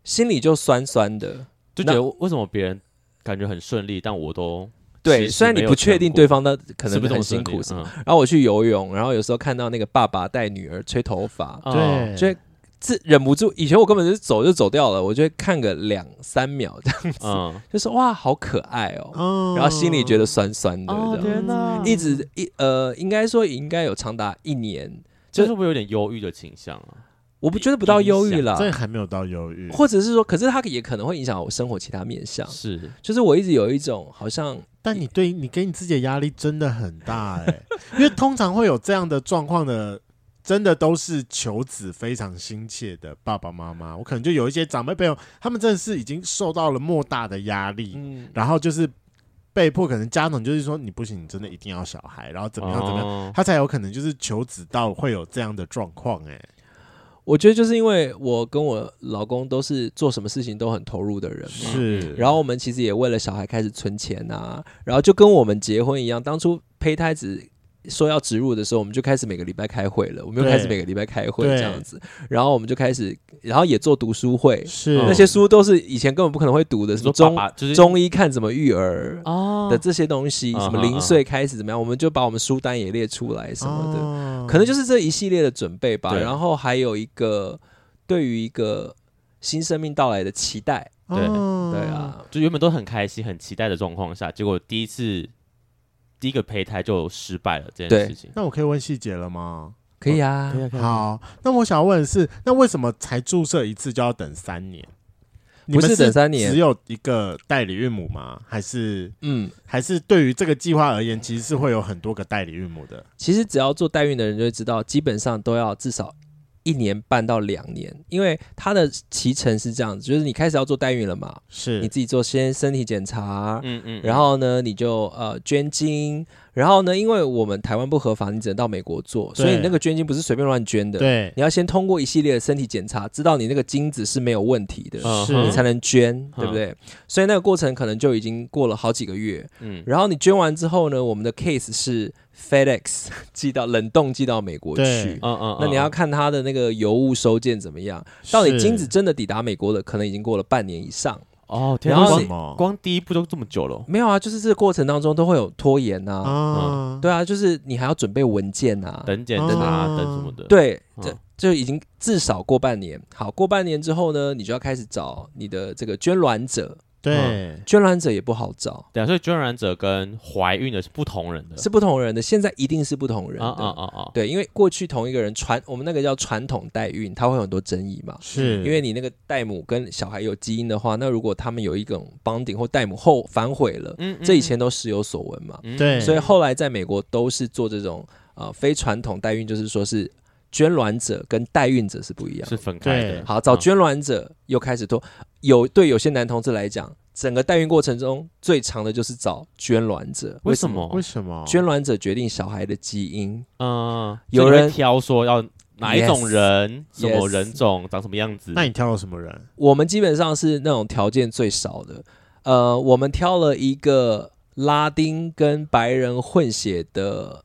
心里就酸酸的，就。觉得为什么别人感觉很顺利，但我都。对，虽然你不确定对方的可能很辛苦什么，然后我去游泳，然后有时候看到那个爸爸带女儿吹头发，对，就自忍不住。以前我根本就是走就走掉了，我就会看个两三秒这样子，[laughs] 就是哇，好可爱哦，然后心里觉得酸酸的，天哪，一直一呃，应该说应该有长达一年，就是会不会有点忧郁的倾向啊？我不觉得不到忧郁了，这还没有到忧郁，或者是说，可是它也可能会影响我生活其他面向，是，就是我一直有一种好像。但你对你给你自己的压力真的很大哎、欸，因为通常会有这样的状况的，真的都是求子非常心切的爸爸妈妈。我可能就有一些长辈朋友，他们真的是已经受到了莫大的压力，嗯，然后就是被迫，可能家长就是说你不行，你真的一定要小孩，然后怎么样怎么样，哦、他才有可能就是求子到会有这样的状况哎。我觉得就是因为我跟我老公都是做什么事情都很投入的人嘛，是。然后我们其实也为了小孩开始存钱啊，然后就跟我们结婚一样，当初胚胎子。说要植入的时候，我们就开始每个礼拜开会了。我们又开始每个礼拜开会这样子，然后我们就开始，然后也做读书会。是那些书都是以前根本不可能会读的，什么中中医看怎么育儿哦的这些东西，什么零岁开始怎么样，我们就把我们书单也列出来什么的，可能就是这一系列的准备吧。然后还有一个对于一个新生命到来的期待。对对啊，就原本都很开心、很期待的状况下，结果第一次。第一个胚胎就失败了这件事情，那我可以问细节了吗？可以啊，可以啊。好，那我想要问的是，那为什么才注射一次就要等三年？不是等三年，只有一个代理孕母吗？还是嗯，还是对于这个计划而言，其实是会有很多个代理孕母的。其实只要做代孕的人就会知道，基本上都要至少。一年半到两年，因为它的期程是这样子，就是你开始要做代孕了嘛，是。你自己做先身体检查，嗯嗯，然后呢，你就呃捐精，然后呢，因为我们台湾不合法，你只能到美国做，所以你那个捐精不是随便乱捐的，对，你要先通过一系列的身体检查，知道你那个精子是没有问题的，是你才能捐，对不对？所以那个过程可能就已经过了好几个月，嗯，然后你捐完之后呢，我们的 case 是。FedEx [laughs] 寄到冷冻寄到美国去，嗯嗯，那你要看它的那个邮务收件怎么样？到底金子真的抵达美国了，可能已经过了半年以上哦。天啊，为什么？光第一步都这么久了？没有啊，就是这个过程当中都会有拖延呐。嗯，对啊，就是你还要准备文件呐，等检查等什么的。对，这就已经至少过半年。好，过半年之后呢，你就要开始找你的这个捐卵者。对，嗯、捐卵者也不好找。对啊，所以捐卵者跟怀孕的是不同人的，是不同人的。现在一定是不同人的。啊啊啊啊！对，因为过去同一个人传，我们那个叫传统代孕，它会有很多争议嘛。是，因为你那个代母跟小孩有基因的话，那如果他们有一种 bonding 或代母后反悔了，嗯，嗯，这以前都时有所闻嘛。对，所以后来在美国都是做这种呃非传统代孕，就是说是。捐卵者跟代孕者是不一样，是分开的。好，找捐卵者又开始多，有对有些男同志来讲，整个代孕过程中最长的就是找捐卵者。为什么？为什么？捐卵者决定小孩的基因。嗯，有人挑说要哪一种人，什么人种，长什么样子。那你挑了什么人？我们基本上是那种条件最少的。呃，我们挑了一个拉丁跟白人混血的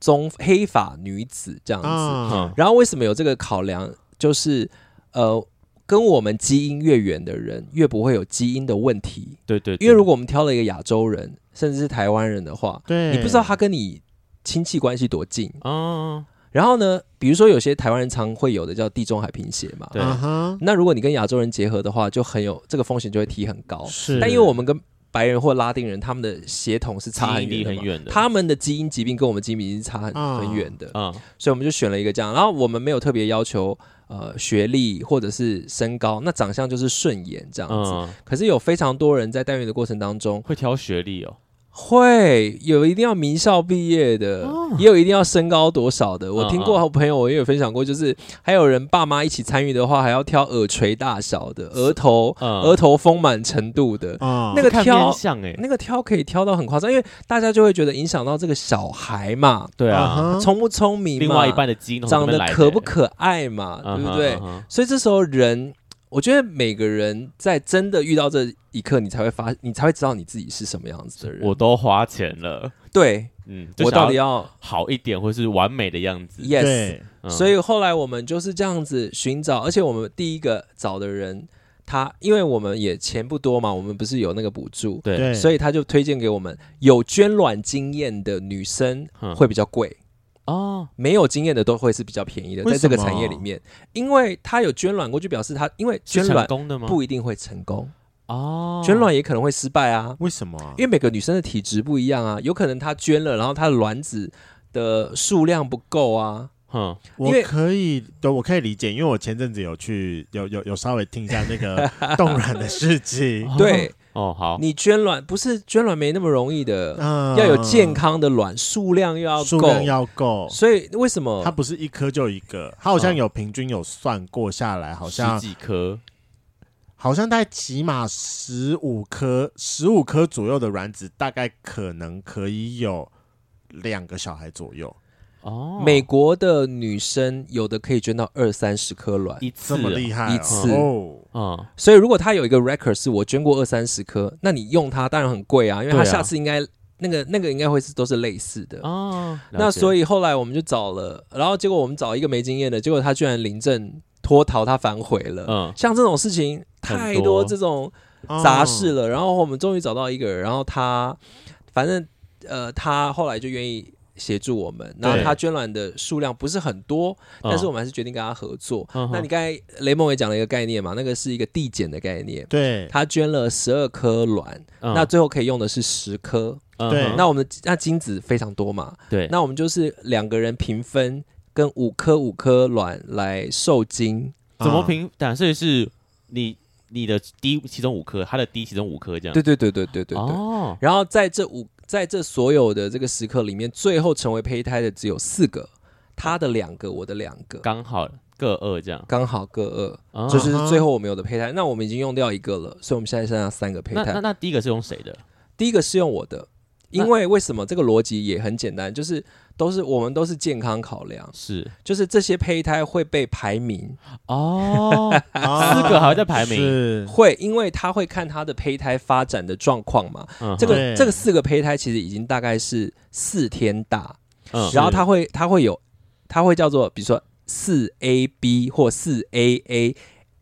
棕黑发女子这样子。嗯、然后为什么有这个考量？就是呃，跟我们基因越远的人，越不会有基因的问题。对，对对。因为如果我们挑了一个亚洲人，甚至是台湾人的话，对，你不知道他跟你亲戚关系多近。嗯。然后呢，比如说有些台湾人常会有的叫地中海贫血嘛，对。那如果你跟亚洲人结合的话，就很有这个风险就会提很高。是。但因为我们跟白人或拉丁人，他们的血统是差很远的，很远的，他们的基因疾病跟我们基因已经差很、嗯、很远的。嗯。所以我们就选了一个这样，然后我们没有特别要求呃学历或者是身高，那长相就是顺眼这样子。嗯、可是有非常多人在代孕的过程当中会挑学历哦。会有一定要名校毕业的，哦、也有一定要身高多少的。我听过好朋友，我也有分享过，就是还有人爸妈一起参与的话，还要挑耳垂大小的、额头、嗯、额头丰满程度的。嗯、那个挑，那个挑可以挑到很夸张，因为大家就会觉得影响到这个小孩嘛。对啊，聪不聪明嘛？另外一半的基因长得可不可爱嘛？对不对？嗯、所以这时候人。我觉得每个人在真的遇到这一刻，你才会发，你才会知道你自己是什么样子的人。我都花钱了，对，嗯，我到底要好一点，或是完美的样子？Yes，对所以后来我们就是这样子寻找，而且我们第一个找的人，他因为我们也钱不多嘛，我们不是有那个补助，对，所以他就推荐给我们有捐卵经验的女生会比较贵。哦，没有经验的都会是比较便宜的，在这个产业里面，因为他有捐卵过，就表示他因为捐卵不一定会成功哦，捐卵也可能会失败啊。为什么？因为每个女生的体质不一样啊，有可能她捐了，然后她的卵子的数量不够啊。嗯，我可以，对，我可以理解，因为我前阵子有去，有有有稍微听一下那个 [laughs] 冻卵的事情，对。哦，好，你捐卵不是捐卵没那么容易的，嗯，要有健康的卵，数量又要够，数量要够，所以为什么？它不是一颗就一个？它好像有平均有算过下来，好像十几颗，好像大概起码十五颗，十五颗左右的卵子，大概可能可以有两个小孩左右。哦，美国的女生有的可以捐到二三十颗卵，一次这么厉害，一次。哦，嗯，所以如果他有一个 record 是我捐过二三十颗，那你用它当然很贵啊，因为他下次应该、啊、那个那个应该会是都是类似的。哦。那所以后来我们就找了，然后结果我们找一个没经验的，结果他居然临阵脱逃，他反悔了。嗯，像这种事情太多这种杂事了，然后我们终于找到一个人，然后他反正呃他后来就愿意。协助我们，然后他捐卵的数量不是很多，但是我们还是决定跟他合作。哦、那你刚才雷蒙也讲了一个概念嘛，那个是一个递减的概念。对，他捐了十二颗卵，嗯、那最后可以用的是十颗。对、嗯，那我们的那精子非常多嘛？对，那我们就是两个人平分，跟五颗五颗卵来受精。怎么平？假设是你你的滴其中五颗，他的滴其中五颗这样。对对对对对对对。哦，然后在这五。在这所有的这个时刻里面，最后成为胚胎的只有四个，他的两个，我的两个，刚好各二这样，刚好各二，这、哦、是最后我们有的胚胎。那我们已经用掉一个了，所以我们现在剩下三个胚胎。那那，那第一个是用谁的？第一个是用我的。因为为什么这个逻辑也很简单，就是都是我们都是健康考量，是。就是这些胚胎会被排名。哦，[laughs] 四个还在排名，是。会，因为他会看他的胚胎发展的状况嘛。嗯、哼。这个对。这个四个胚胎其实已经大概是四天大，嗯、然后他会他会有他会叫做比如说四 A B 或四 A A。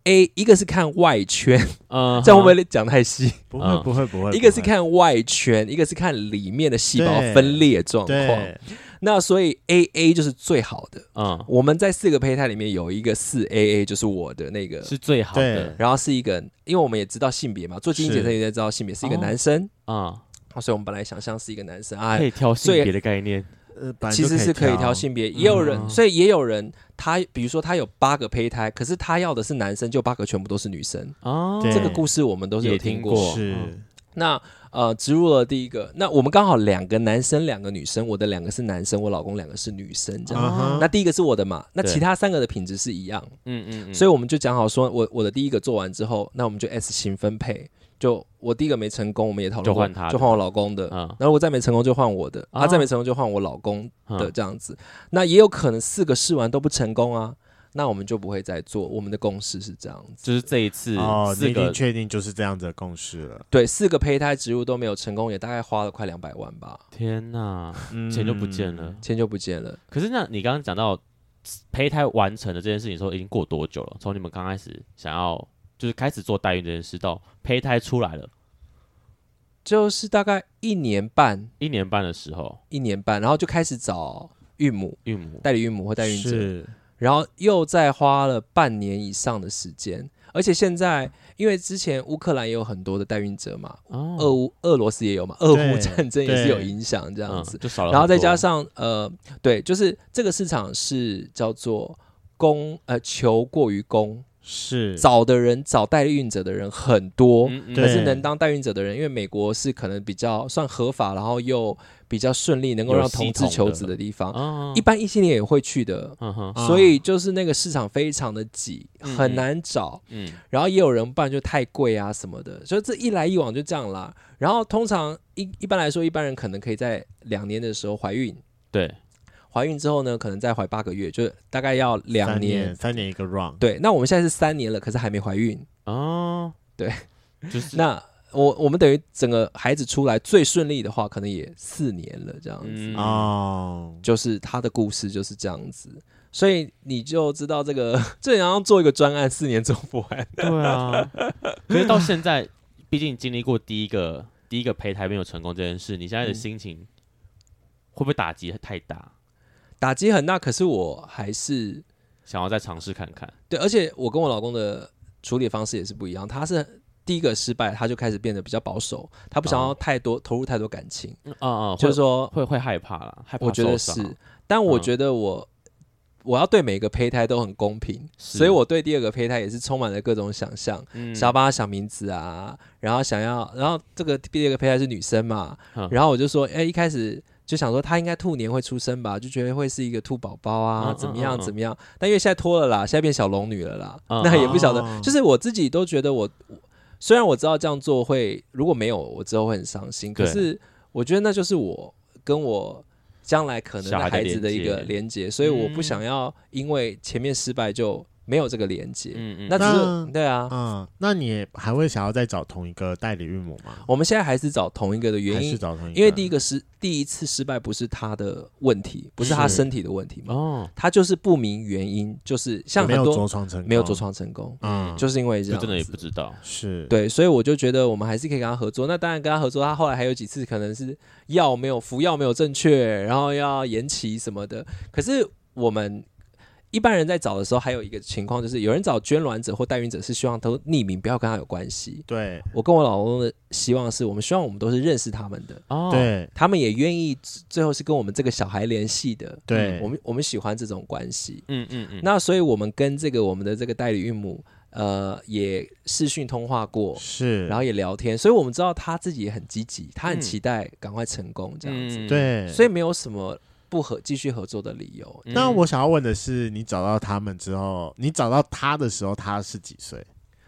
A 一个是看外圈，嗯，这样会不会讲太细？不会，不会，不会。一个是看外圈，一个是看里面的细胞分裂状况。那所以 A A 就是最好的。嗯，我们在四个胚胎里面有一个四 A A，就是我的那个是最好的。然后是一个，因为我们也知道性别嘛，做基因检测也知道性别是一个男生啊。所以我们本来想象是一个男生啊，可以挑性别的概念。呃其实是可以挑性别，也有人，所以也有人，他比如说他有八个胚胎，可是他要的是男生，就八个全部都是女生哦。这个故事我们都是有听过。是，那呃，植入了第一个，那我们刚好两个男生，两个女生，我的两个是男生，我老公两个是女生，这样。那第一个是我的嘛？那其他三个的品质是一样。嗯嗯。所以我们就讲好说，我我的第一个做完之后，那我们就 S 型分配。就我第一个没成功，我们也讨论过，就换他，就换我老公的。嗯，然后我再没成功就换我的，他再没成功就换我老公的这样子。那也有可能四个试完都不成功啊，那我们就不会再做。我们的共识是这样子，就是这一次哦，四个确定就是这样子的共识了。对，四个胚胎植入都没有成功，也大概花了快两百万吧。天哪，钱就不见了，钱就不见了。可是那你刚刚讲到胚胎完成的这件事情，说已经过多久了？从你们刚开始想要就是开始做代孕这件事，到胚胎出来了。就是大概一年半，一年半的时候，一年半，然后就开始找孕母、孕母、代理孕母或代孕者，然后又再花了半年以上的时间。而且现在，因为之前乌克兰也有很多的代孕者嘛，哦、俄乌、俄罗斯也有嘛，俄乌战争也是有影响这样子，嗯、就少了。然后再加上呃，对，就是这个市场是叫做供呃求过于供。是。找的人找代孕者的人很多，嗯嗯，可是能当代孕者的人，因为美国是可能比较算合法，然后又比较顺利，能够让同志求子的地方，哦、一般异性恋也会去的，哦、所以就是那个市场非常的挤，嗯、很难找。嗯，然后也有人办就太贵啊什么的，所以这一来一往就这样啦。然后通常一一般来说，一般人可能可以在两年的时候怀孕。对。怀孕之后呢，可能再怀八个月，就是大概要两年，年，三年一个 round。对，那我们现在是三年了，可是还没怀孕哦。对，就是 [laughs] 那我我们等于整个孩子出来最顺利的话，可能也四年了这样子哦。嗯、就是他的故事就是这样子，所以你就知道这个 [laughs] 这样要做一个专案，四年做不完。对啊，[laughs] 可是到现在，毕竟经历过第一个第一个胚胎没有成功这件事，你现在的心情会不会打击太大？打击很大，可是我还是想要再尝试看看。对，而且我跟我老公的处理方式也是不一样。他是第一个失败，他就开始变得比较保守，他不想要太多、哦、投入太多感情。嗯嗯，就是说会会害怕了，害怕。我觉得是，但我觉得我、嗯、我要对每个胚胎都很公平，所以我对第二个胚胎也是充满了各种想象，嗯、想要帮他想名字啊，然后想要，然后这个第二个胚胎是女生嘛，嗯、然后我就说，哎、欸，一开始。就想说他应该兔年会出生吧，就觉得会是一个兔宝宝啊，怎么样怎么样？但因为现在脱了啦，现在变小龙女了啦，[laughs] 那也不晓得。就是我自己都觉得我，虽然我知道这样做会如果没有我之后会很伤心，可是我觉得那就是我跟我将来可能的孩子的一个连接，所以我不想要因为前面失败就。没有这个连接，嗯嗯，那只是那对啊，嗯，那你还会想要再找同一个代理孕母吗？我们现在还是找同一个的原因，是找同一个，因为第一个是第一次失败不是他的问题，不是他身体的问题嘛，哦，他就是不明原因，就是像很多没有着床成功，没有着床成功，嗯，就是因为这样，真的也不知道，是。对，所以我就觉得我们还是可以跟他合作。那当然跟他合作，他后来还有几次可能是药没有服药没有正确，然后要延期什么的，可是我们。一般人在找的时候，还有一个情况就是，有人找捐卵者或代孕者是希望都匿名，不要跟他有关系。对，我跟我老公的希望是我们希望我们都是认识他们的，哦，对，他们也愿意最后是跟我们这个小孩联系的。对，我们我们喜欢这种关系。嗯嗯嗯。那所以我们跟这个我们的这个代理孕母，呃，也视讯通话过，是，然后也聊天，所以我们知道他自己也很积极，他很期待赶快成功这样子。嗯、对，所以没有什么。不合继续合作的理由。那我想要问的是，你找到他们之后，你找到他的时候，他是几岁？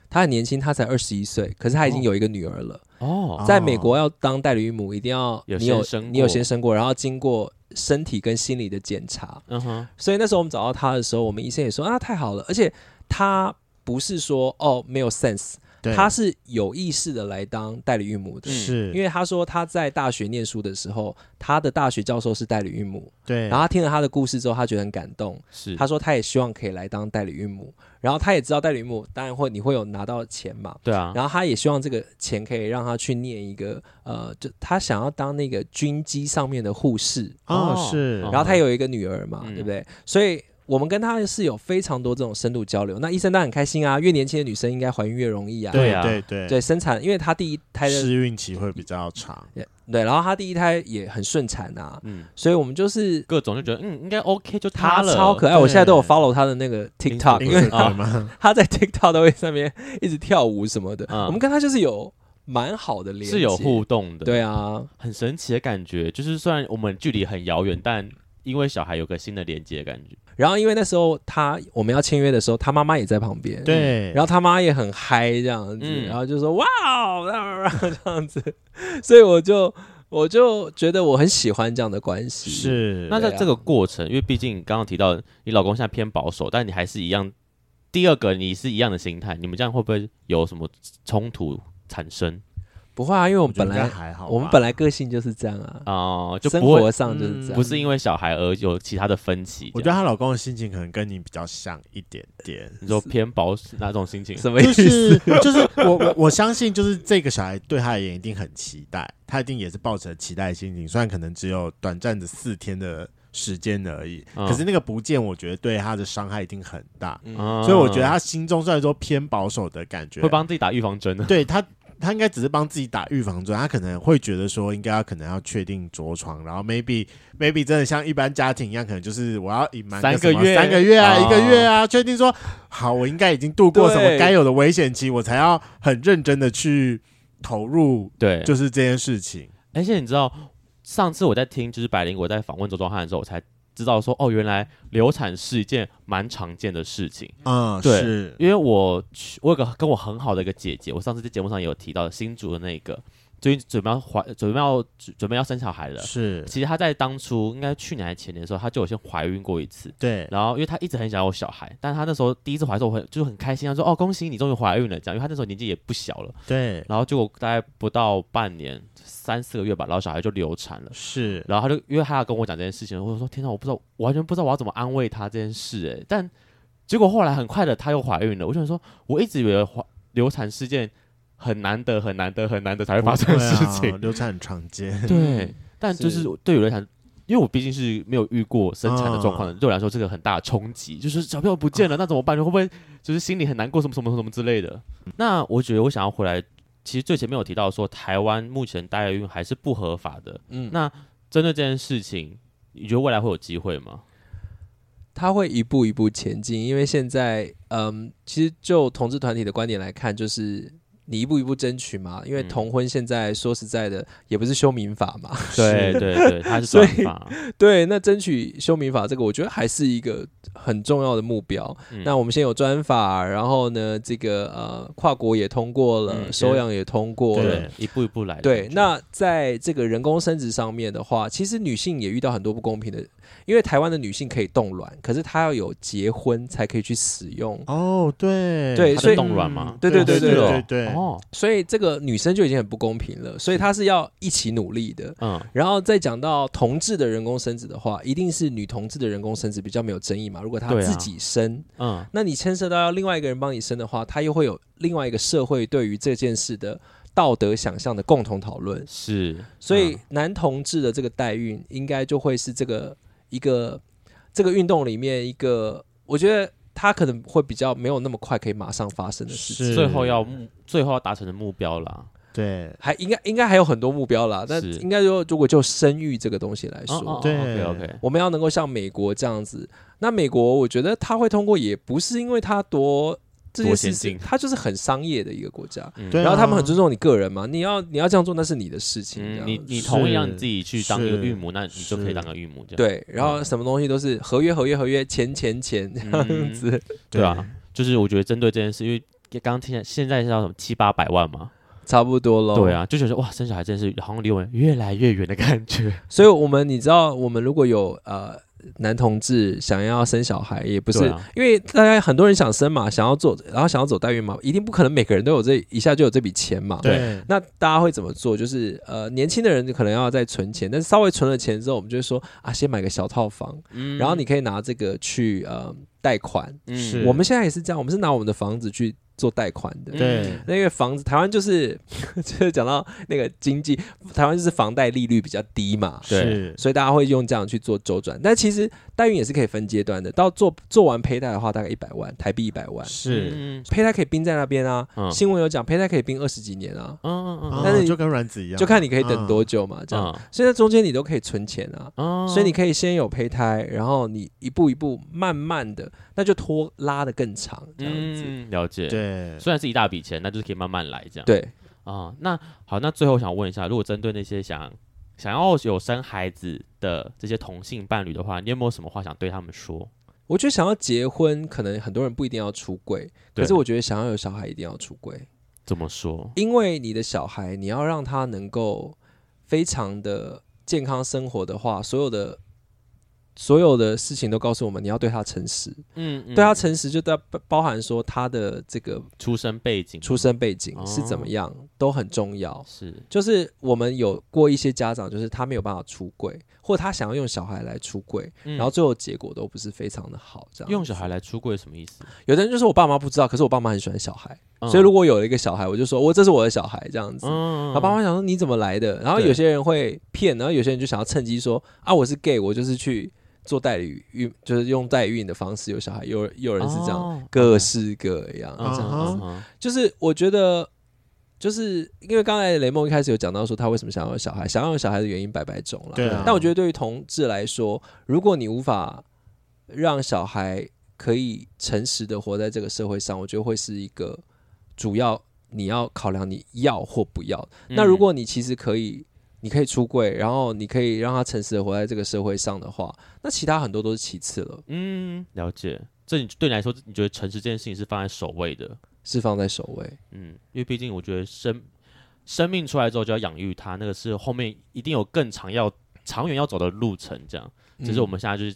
他很年轻，他才二十一岁，可是他已经有一个女儿了。哦，在美国要当代理孕母，一定要你有你有先生过，然后经过身体跟心理的检查。嗯哼。所以那时候我们找到他的时候，我们医生也说啊，太好了，而且他不是说哦没有 sense。对。他是有意识的来当代理孕母的，是。因为他说他在大学念书的时候，他的大学教授是代理孕母，对，然后他听了他的故事之后，他觉得很感动，是。他说他也希望可以来当代理孕母，然后他也知道代理孕母当然会你会有拿到钱嘛，对啊，然后他也希望这个钱可以让他去念一个呃，就他想要当那个军机上面的护士。哦，是，然后他有一个女儿嘛，嗯、对不对？所以。我们跟他是有非常多这种深度交流，那医生当然很开心啊，越年轻的女生应该怀孕越容易啊。对啊，对对对，生产，因为他第一胎的试孕期会比较长。对，然后他第一胎也很顺产啊，嗯，所以我们就是各种就觉得，嗯，应该 OK，就他了，他超可爱。我现在都有 follow 他的那个 TikTok，因为 [laughs] 他在 TikTok 都会上面一直跳舞什么的。我们跟他就是有蛮好的联系，是有互动的。对啊，很神奇的感觉，就是虽然我们距离很遥远，但因为小孩有个新的连接感觉。然后因为那时候他我们要签约的时候，他妈妈也在旁边，对，然后他妈也很嗨这样子，然后就说哇，这样子，所以我就我就觉得我很喜欢这样的关系。是，那在这个过程，因为毕竟刚刚提到你老公现在偏保守，但你还是一样。第二个，你是一样的心态，你们这样会不会有什么冲突产生？不会啊，因为我们本来还好，我们本来个性就是这样啊，哦、呃，就生活上就是这样，不是因为小孩而有其他的分歧。我觉得她老公的心情可能跟你比较像一点点，你说偏保守哪种心情？什么意思？就是就是我我 [laughs] 我相信，就是这个小孩对他而言一定很期待，他一定也是抱着期待的心情，虽然可能只有短暂的四天的。时间而已，嗯、可是那个不见，我觉得对他的伤害一定很大，嗯、所以我觉得他心中虽然说偏保守的感觉，会帮自己打预防针。对他，他应该只是帮自己打预防针，他可能会觉得说，应该要可能要确定着床，然后 maybe maybe 真的像一般家庭一样，可能就是我要隐瞒三个月、三个月啊，哦、一个月啊，确定说好，我应该已经度过什么该有的危险期，我才要很认真的去投入，对，就是这件事情。而且你知道。上次我在听，就是百灵，我在访问周庄汉的时候，我才知道说，哦，原来流产是一件蛮常见的事情。嗯，对，是因为我我有个跟我很好的一个姐姐，我上次在节目上也有提到新竹的那个。最近准备要怀，准备要准备要生小孩了。是，其实她在当初应该去年还是前年的时候，她就有先怀孕过一次。对。然后，因为她一直很想要小孩，但是她那时候第一次怀的时候，会就很开心，她说：“哦，恭喜你终于怀孕了。”这样，因为她那时候年纪也不小了。对。然后结果大概不到半年，三四个月吧，然后小孩就流产了。是。然后她就因为她要跟我讲这件事情，我就说：“天哪，我不知道，我完全不知道我要怎么安慰她这件事。”哎，但结果后来很快的她又怀孕了。我就想说，我一直以为怀流产事件。很难得，很难得，很难得才会发生的事情。啊、流产很常见，对。[laughs] 但就是对于我来讲，因为我毕竟是没有遇过生产的状况的，对我来说这个很大的冲击，就是小朋友不见了，那怎么办？会不会就是心里很难过，什么什么什么之类的？那我觉得我想要回来，其实最前面有提到说，台湾目前代孕还是不合法的。嗯，那针对这件事情，你觉得未来会有机会吗？他会一步一步前进，因为现在，嗯，其实就同志团体的观点来看，就是。你一步一步争取嘛，因为同婚现在说实在的，也不是修民法嘛。对对对，[laughs] 它是专法。对，那争取修民法这个，我觉得还是一个很重要的目标。嗯、那我们先有专法，然后呢，这个呃跨国也通过了，嗯、收养也通过了，一步一步来。对，那在这个人工生殖上面的话，其实女性也遇到很多不公平的。因为台湾的女性可以冻卵，可是她要有结婚才可以去使用。哦，对，对，所以冻卵嘛，对对对对对对。哦，所以这个女生就已经很不公平了，所以她是要一起努力的。嗯，然后再讲到同志的人工生殖的话，一定是女同志的人工生殖比较没有争议嘛。如果她自己生，嗯，那你牵涉到要另外一个人帮你生的话，她又会有另外一个社会对于这件事的道德想象的共同讨论。是，所以男同志的这个代孕应该就会是这个。一个这个运动里面，一个我觉得他可能会比较没有那么快可以马上发生的事情，最后要最后要达成的目标啦。对，还应该应该还有很多目标啦。但应该说，如果就生育这个东西来说，对，OK OK，我们要能够像美国这样子。那美国我觉得他会通过，也不是因为他多。这件事情，它就是很商业的一个国家，嗯、然后他们很尊重你个人嘛。你要你要这样做，那是你的事情。嗯、你你同意让你自己去当一个孕母，那你就可以当个孕母这样。对，然后什么东西都是合约合约合约，钱钱钱这样子。嗯、对啊，就是我觉得针对这件事，因为刚刚听见现在是要什么七八百万嘛，差不多喽。对啊，就觉得哇，生小孩真是好像离我们越来越远的感觉。所以我们你知道，我们如果有呃。男同志想要生小孩，也不是、啊、因为大家很多人想生嘛，想要做，然后想要走代孕嘛，一定不可能每个人都有这一下就有这笔钱嘛。对，那大家会怎么做？就是呃，年轻的人可能要再存钱，但是稍微存了钱之后，我们就会说啊，先买个小套房，嗯、然后你可以拿这个去呃贷款。嗯，我们现在也是这样，我们是拿我们的房子去。做贷款的，对，那个房子，台湾就是，[laughs] 就是讲到那个经济，台湾就是房贷利率比较低嘛，对，所以大家会用这样去做周转。但其实代孕也是可以分阶段的，到做做完胚胎的话，大概一百万台币，一百万是，胚胎可以冰在那边啊。新闻有讲，胚胎可以冰二十几年啊，嗯嗯嗯，但是就跟卵子一样，就看你可以等多久嘛，这样。所以在中间你都可以存钱啊，所以你可以先有胚胎，然后你一步一步慢慢的，那就拖拉的更长，这样子。了解，对，虽然是一大。笔钱，那就是可以慢慢来这样。对啊、呃，那好，那最后想问一下，如果针对那些想想要有生孩子的这些同性伴侣的话，你有没有什么话想对他们说？我觉得想要结婚，可能很多人不一定要出柜，可是我觉得想要有小孩，一定要出柜。怎么说？因为你的小孩，你要让他能够非常的健康生活的话，所有的。所有的事情都告诉我们，你要对他诚实。嗯，嗯对他诚实，就包包含说他的这个出生背景，出生背景是怎么样，哦、都很重要。是，就是我们有过一些家长，就是他没有办法出柜，或他想要用小孩来出柜，嗯、然后最后结果都不是非常的好。这样用小孩来出柜什么意思？有的人就是我爸妈不知道，可是我爸妈很喜欢小孩，嗯、所以如果有了一个小孩，我就说我这是我的小孩这样子。嗯，然后爸妈想说你怎么来的？然后有些人会骗，然后有些人就想要趁机说啊我是 gay，我就是去。做代理孕，就是用代孕的方式有小孩，有有人是这样，哦、各式各样、哦、这样子。哦、就是我觉得，就是因为刚才雷梦一开始有讲到说他为什么想要有小孩，想要有小孩的原因百百种了。对啊。但我觉得对于同志来说，如果你无法让小孩可以诚实的活在这个社会上，我觉得会是一个主要你要考量你要或不要。嗯、那如果你其实可以。你可以出柜，然后你可以让他诚实的活在这个社会上的话，那其他很多都是其次了。嗯，了解。这你对你来说，你觉得诚实这件事情是放在首位的？是放在首位。嗯，因为毕竟我觉得生生命出来之后就要养育他，那个是后面一定有更长要长远要走的路程。这样，只是我们现在就是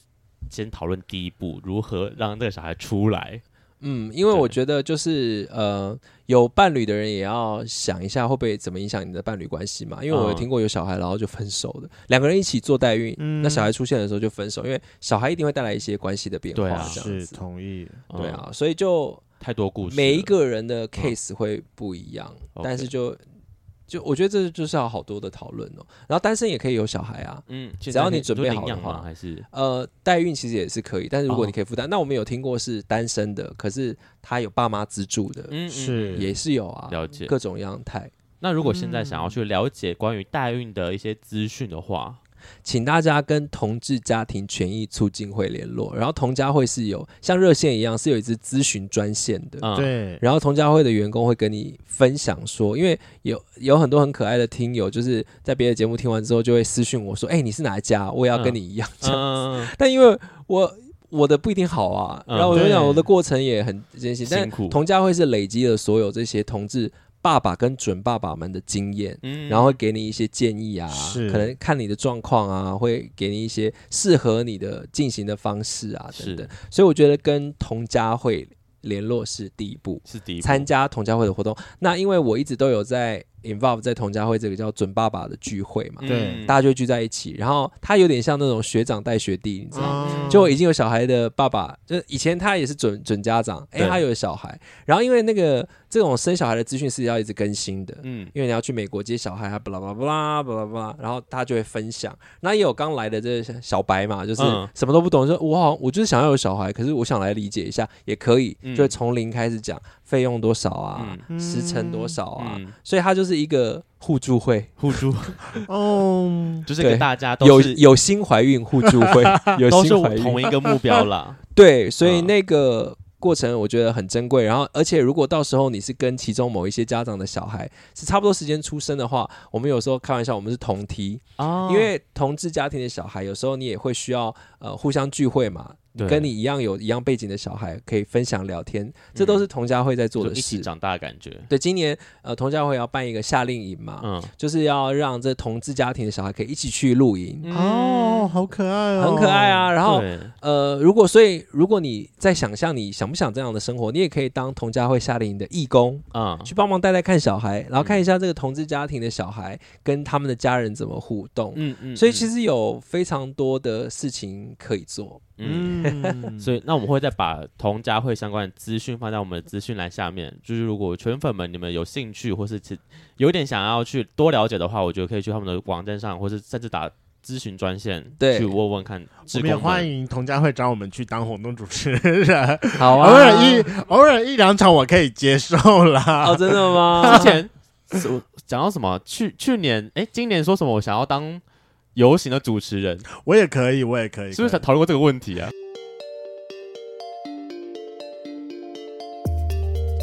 先讨论第一步，如何让这个小孩出来。嗯，因为我觉得就是呃，有伴侣的人也要想一下会不会怎么影响你的伴侣关系嘛。因为我有听过有小孩然后就分手的，两、嗯、个人一起做代孕，嗯、那小孩出现的时候就分手，因为小孩一定会带来一些关系的变化。是同意。对啊，所以就太多故事，每一个人的 case 会不一样，嗯、但是就。就我觉得这就是要好多的讨论哦，然后单身也可以有小孩啊，嗯，只要你准备好的话，还是？呃代孕其实也是可以，但是如果你可以负担，哦、那我们有听过是单身的，可是他有爸妈资助的，嗯，是。也是有啊，了解各种样态。那如果现在想要去了解关于代孕的一些资讯的话，请大家跟同志家庭权益促进会联络，然后同家会是有像热线一样是有一支咨询专线的，嗯、对。然后同家会的员工会跟你分享说，因为有有很多很可爱的听友，就是在别的节目听完之后就会私讯我说：“哎、欸，你是哪一家？我也要跟你一样这样子。嗯”但因为我我的不一定好啊，然后我就讲我的过程也很艰辛，但同家会是累积了所有这些同志。爸爸跟准爸爸们的经验，嗯、然后会给你一些建议啊，是可能看你的状况啊，会给你一些适合你的进行的方式啊等等。所以我觉得跟同家会联络是第一步，是第一步。参加同家会的活动。那因为我一直都有在。Involve 在同家会这个叫准爸爸的聚会嘛，对，大家就会聚在一起，然后他有点像那种学长带学弟，你知道吗？嗯、就已经有小孩的爸爸，就以前他也是准准家长，哎、欸，他有小孩，然后因为那个这种生小孩的资讯是要一直更新的，嗯，因为你要去美国接小孩，啊巴拉巴拉巴拉巴拉巴拉，然后他就会分享。那也有刚来的这个小白嘛，就是什么都不懂，说我好，我就是想要有小孩，可是我想来理解一下，也可以，就会从零开始讲。费用多少啊？嗯、时程多少啊？嗯、所以它就是一个互助会，互助 [laughs] 哦，就是给大家都有有心怀孕互助会，[laughs] 有心怀孕同一个目标啦。[laughs] 对，所以那个过程我觉得很珍贵。然后，而且如果到时候你是跟其中某一些家长的小孩是差不多时间出生的话，我们有时候开玩笑，我们是同梯，哦、因为同志家庭的小孩有时候你也会需要呃互相聚会嘛。对跟你一样有一样背景的小孩可以分享聊天，这都是童家会在做的事。嗯、一起长大的感觉。对，今年呃童家会要办一个夏令营嘛，嗯，就是要让这同志家庭的小孩可以一起去露营。嗯、哦，好可爱哦，很可爱啊。然后呃，如果所以如果你在想象你想不想这样的生活，你也可以当童家会夏令营的义工啊，嗯、去帮忙带带看小孩，然后看一下这个同志家庭的小孩跟他们的家人怎么互动。嗯嗯所以其实有非常多的事情可以做。嗯，[laughs] 所以那我们会再把同家会相关的资讯放在我们的资讯栏下面。就是如果全粉们你们有兴趣，或是有点想要去多了解的话，我觉得可以去他们的网站上，或是甚至打咨询专线，对，去问问看。我们也欢迎同家会找我们去当活动主持人。好啊，偶尔一偶尔一两场我可以接受啦。哦，真的吗？之前 [laughs] 讲到什么？去去年哎，今年说什么？我想要当。游行的主持人，我也可以，我也可以，是不是讨论过这个问题啊？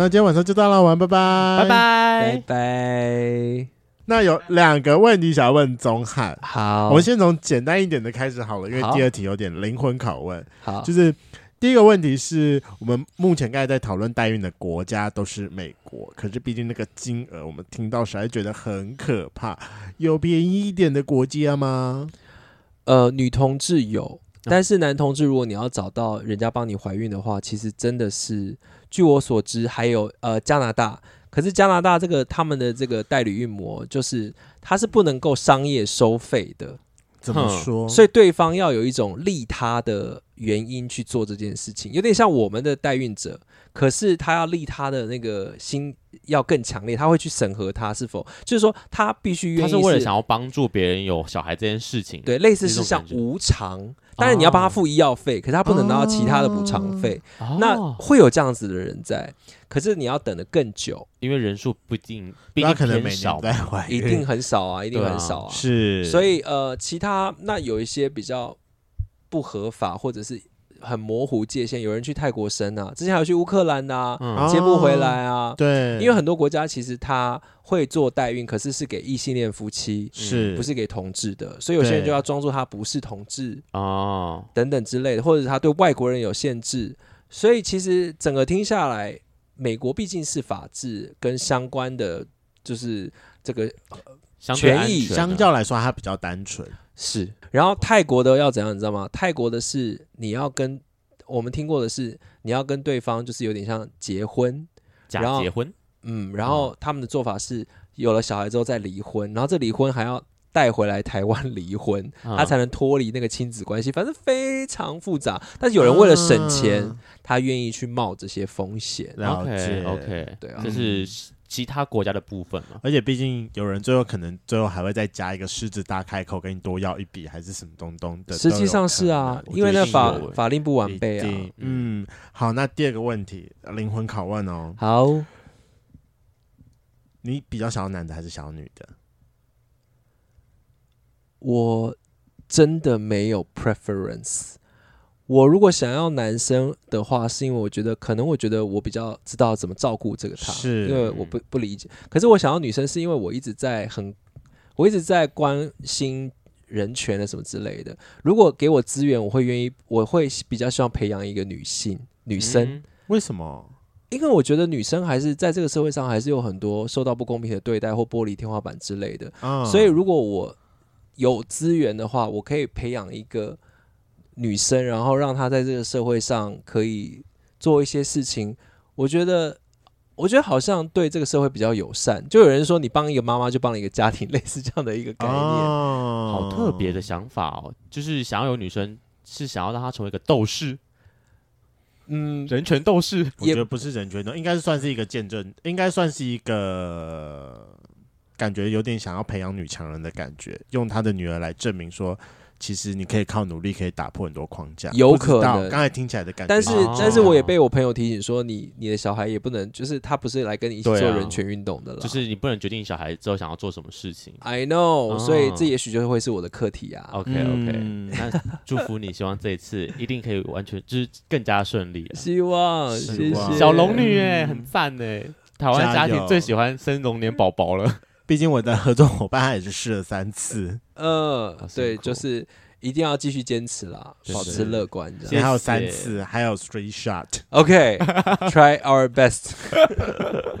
那今天晚上就到了，晚安，拜拜，拜拜，拜拜。那有两个问题想要问宗翰，好，我们先从简单一点的开始好了，因为第二题有点灵魂拷问。好，就是第一个问题是我们目前刚才在讨论代孕的国家都是美国，可是毕竟那个金额我们听到时还觉得很可怕，有便宜一点的国家吗？呃，女同志有，但是男同志如果你要找到人家帮你怀孕的话，其实真的是。据我所知，还有呃加拿大，可是加拿大这个他们的这个代理孕模，就是它是不能够商业收费的。怎么说？所以对方要有一种利他的原因去做这件事情，有点像我们的代孕者，可是他要利他的那个心要更强烈，他会去审核他是否，就是说他必须愿意，他是为了想要帮助别人有小孩这件事情，对，类似是像无偿。当然你要帮他付医药费，可是他不能拿到其他的补偿费。那会有这样子的人在，可是你要等得更久，因为人数不一定，毕竟可能偏少，一定很少啊，一定很少啊。是，所以呃，其他那有一些比较不合法或者是。很模糊界限，有人去泰国生啊，之前还有去乌克兰啊，嗯、接不回来啊。对，因为很多国家其实他会做代孕，可是是给异性恋夫妻，是不是给同志的？所以有些人就要装作他不是同志啊，等等之类的，或者是他对外国人有限制。所以其实整个听下来，美国毕竟是法治跟相关的，就是这个权益相较来说，它比较单纯。是，然后泰国的要怎样，你知道吗？泰国的是你要跟我们听过的是你要跟对方就是有点像结婚，假结婚，嗯，然后他们的做法是有了小孩之后再离婚，然后这离婚还要带回来台湾离婚，嗯、他才能脱离那个亲子关系，反正非常复杂。但是有人为了省钱，嗯、他愿意去冒这些风险。OK OK，对啊，就是。其他国家的部分嘛，而且毕竟有人最后可能最后还会再加一个狮子大开口，跟你多要一笔还是什么东东的。实际上是啊，因为那法法令不完备啊。嗯，好，那第二个问题，灵魂拷问哦。好，你比较想要男的还是想要女的？我真的没有 preference。我如果想要男生的话，是因为我觉得可能我觉得我比较知道怎么照顾这个他，是因为我不不理解。可是我想要女生，是因为我一直在很，我一直在关心人权的什么之类的。如果给我资源，我会愿意，我会比较希望培养一个女性女生。嗯，为什么？因为我觉得女生还是在这个社会上还是有很多受到不公平的对待或玻璃天花板之类的。嗯，所以如果我有资源的话，我可以培养一个。女生，然后让她在这个社会上可以做一些事情，我觉得，我觉得好像对这个社会比较友善。就有人说，你帮一个妈妈，就帮了一个家庭，类似这样的一个概念，哦、好特别的想法哦。就是想要有女生，是想要让她成为一个斗士，嗯，人权斗士。我觉得不是人权斗，应该是算是一个见证，应该算是一个感觉有点想要培养女强人的感觉，用她的女儿来证明说。其实你可以靠努力，可以打破很多框架。有可能，刚才听起来的感觉。但是，哦、但是我也被我朋友提醒说，你你的小孩也不能，就是他不是来跟你一起做人权运动的了。就是你不能决定小孩之后想要做什么事情。I know，、哦、所以这也许就会是我的课题啊。OK OK，、嗯、那祝福你，希望这一次一定可以完全就是更加顺利。希望，谢谢。小龙女哎，很赞哎，台湾家庭最喜欢生龙年宝宝了。毕竟我的合作伙伴他也是试了三次，嗯，对，就是一定要继续坚持啦，保持乐观。现在还有三次，还有 three shot。OK，try our best。[laughs]